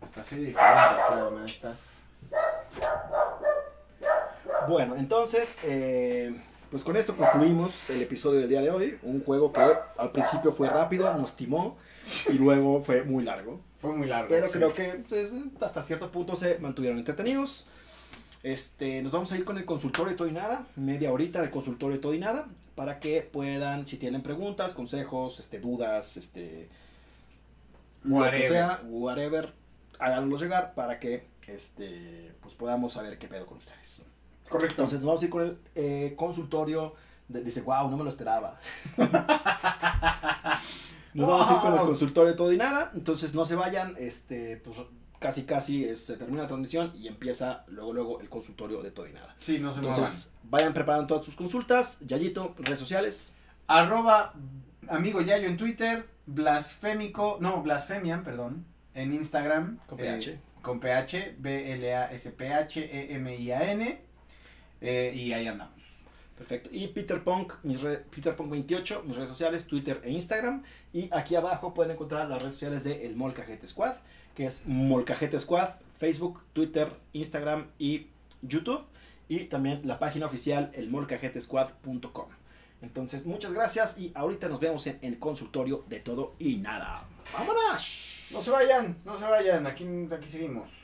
Hasta así diferente, ¿no? Estás. Bueno, entonces, eh, pues con esto concluimos el episodio del día de hoy. Un juego que al principio fue rápido, nos timó y luego fue muy largo. Fue muy largo. Pero sí. creo que pues, hasta cierto punto se mantuvieron entretenidos. Este, nos vamos a ir con el consultorio de todo y nada, media horita de consultorio de todo y nada, para que puedan, si tienen preguntas, consejos, este, dudas, este, lo Whatever. que sea, whatever, háganos llegar para que, este, pues podamos saber qué pedo con ustedes. Correcto. Entonces nos vamos a ir con el eh, consultorio. de- dice, wow, no me lo esperaba. [LAUGHS] Nos vamos a ir con el consultorio de todo y nada. Entonces no se vayan. Este, pues casi casi es- se termina la transmisión y empieza luego luego el consultorio de todo y nada. Sí, no se muevan. Entonces, vayan preparando todas sus consultas. Yayito, redes sociales. Arroba amigo Yayo en Twitter, blasfémico, no, blasfemian, perdón, en Instagram. Con eh, PH. con PH, B-L-A-S-P-H-E-M-I-A-N. eh, y ahí andamos. Perfecto. Y Peter Punk, mis re- Peter Punk 28, mis redes sociales, Twitter e Instagram. Y aquí abajo pueden encontrar las redes sociales de El Molcajete Squad, que es Molcajete Squad, Facebook, Twitter, Instagram y YouTube. Y también la página oficial, elmolcajetesquad.com. Entonces, muchas gracias y ahorita nos vemos en el consultorio de todo y nada. ¡Vámonos! No se vayan, no se vayan, aquí, aquí seguimos.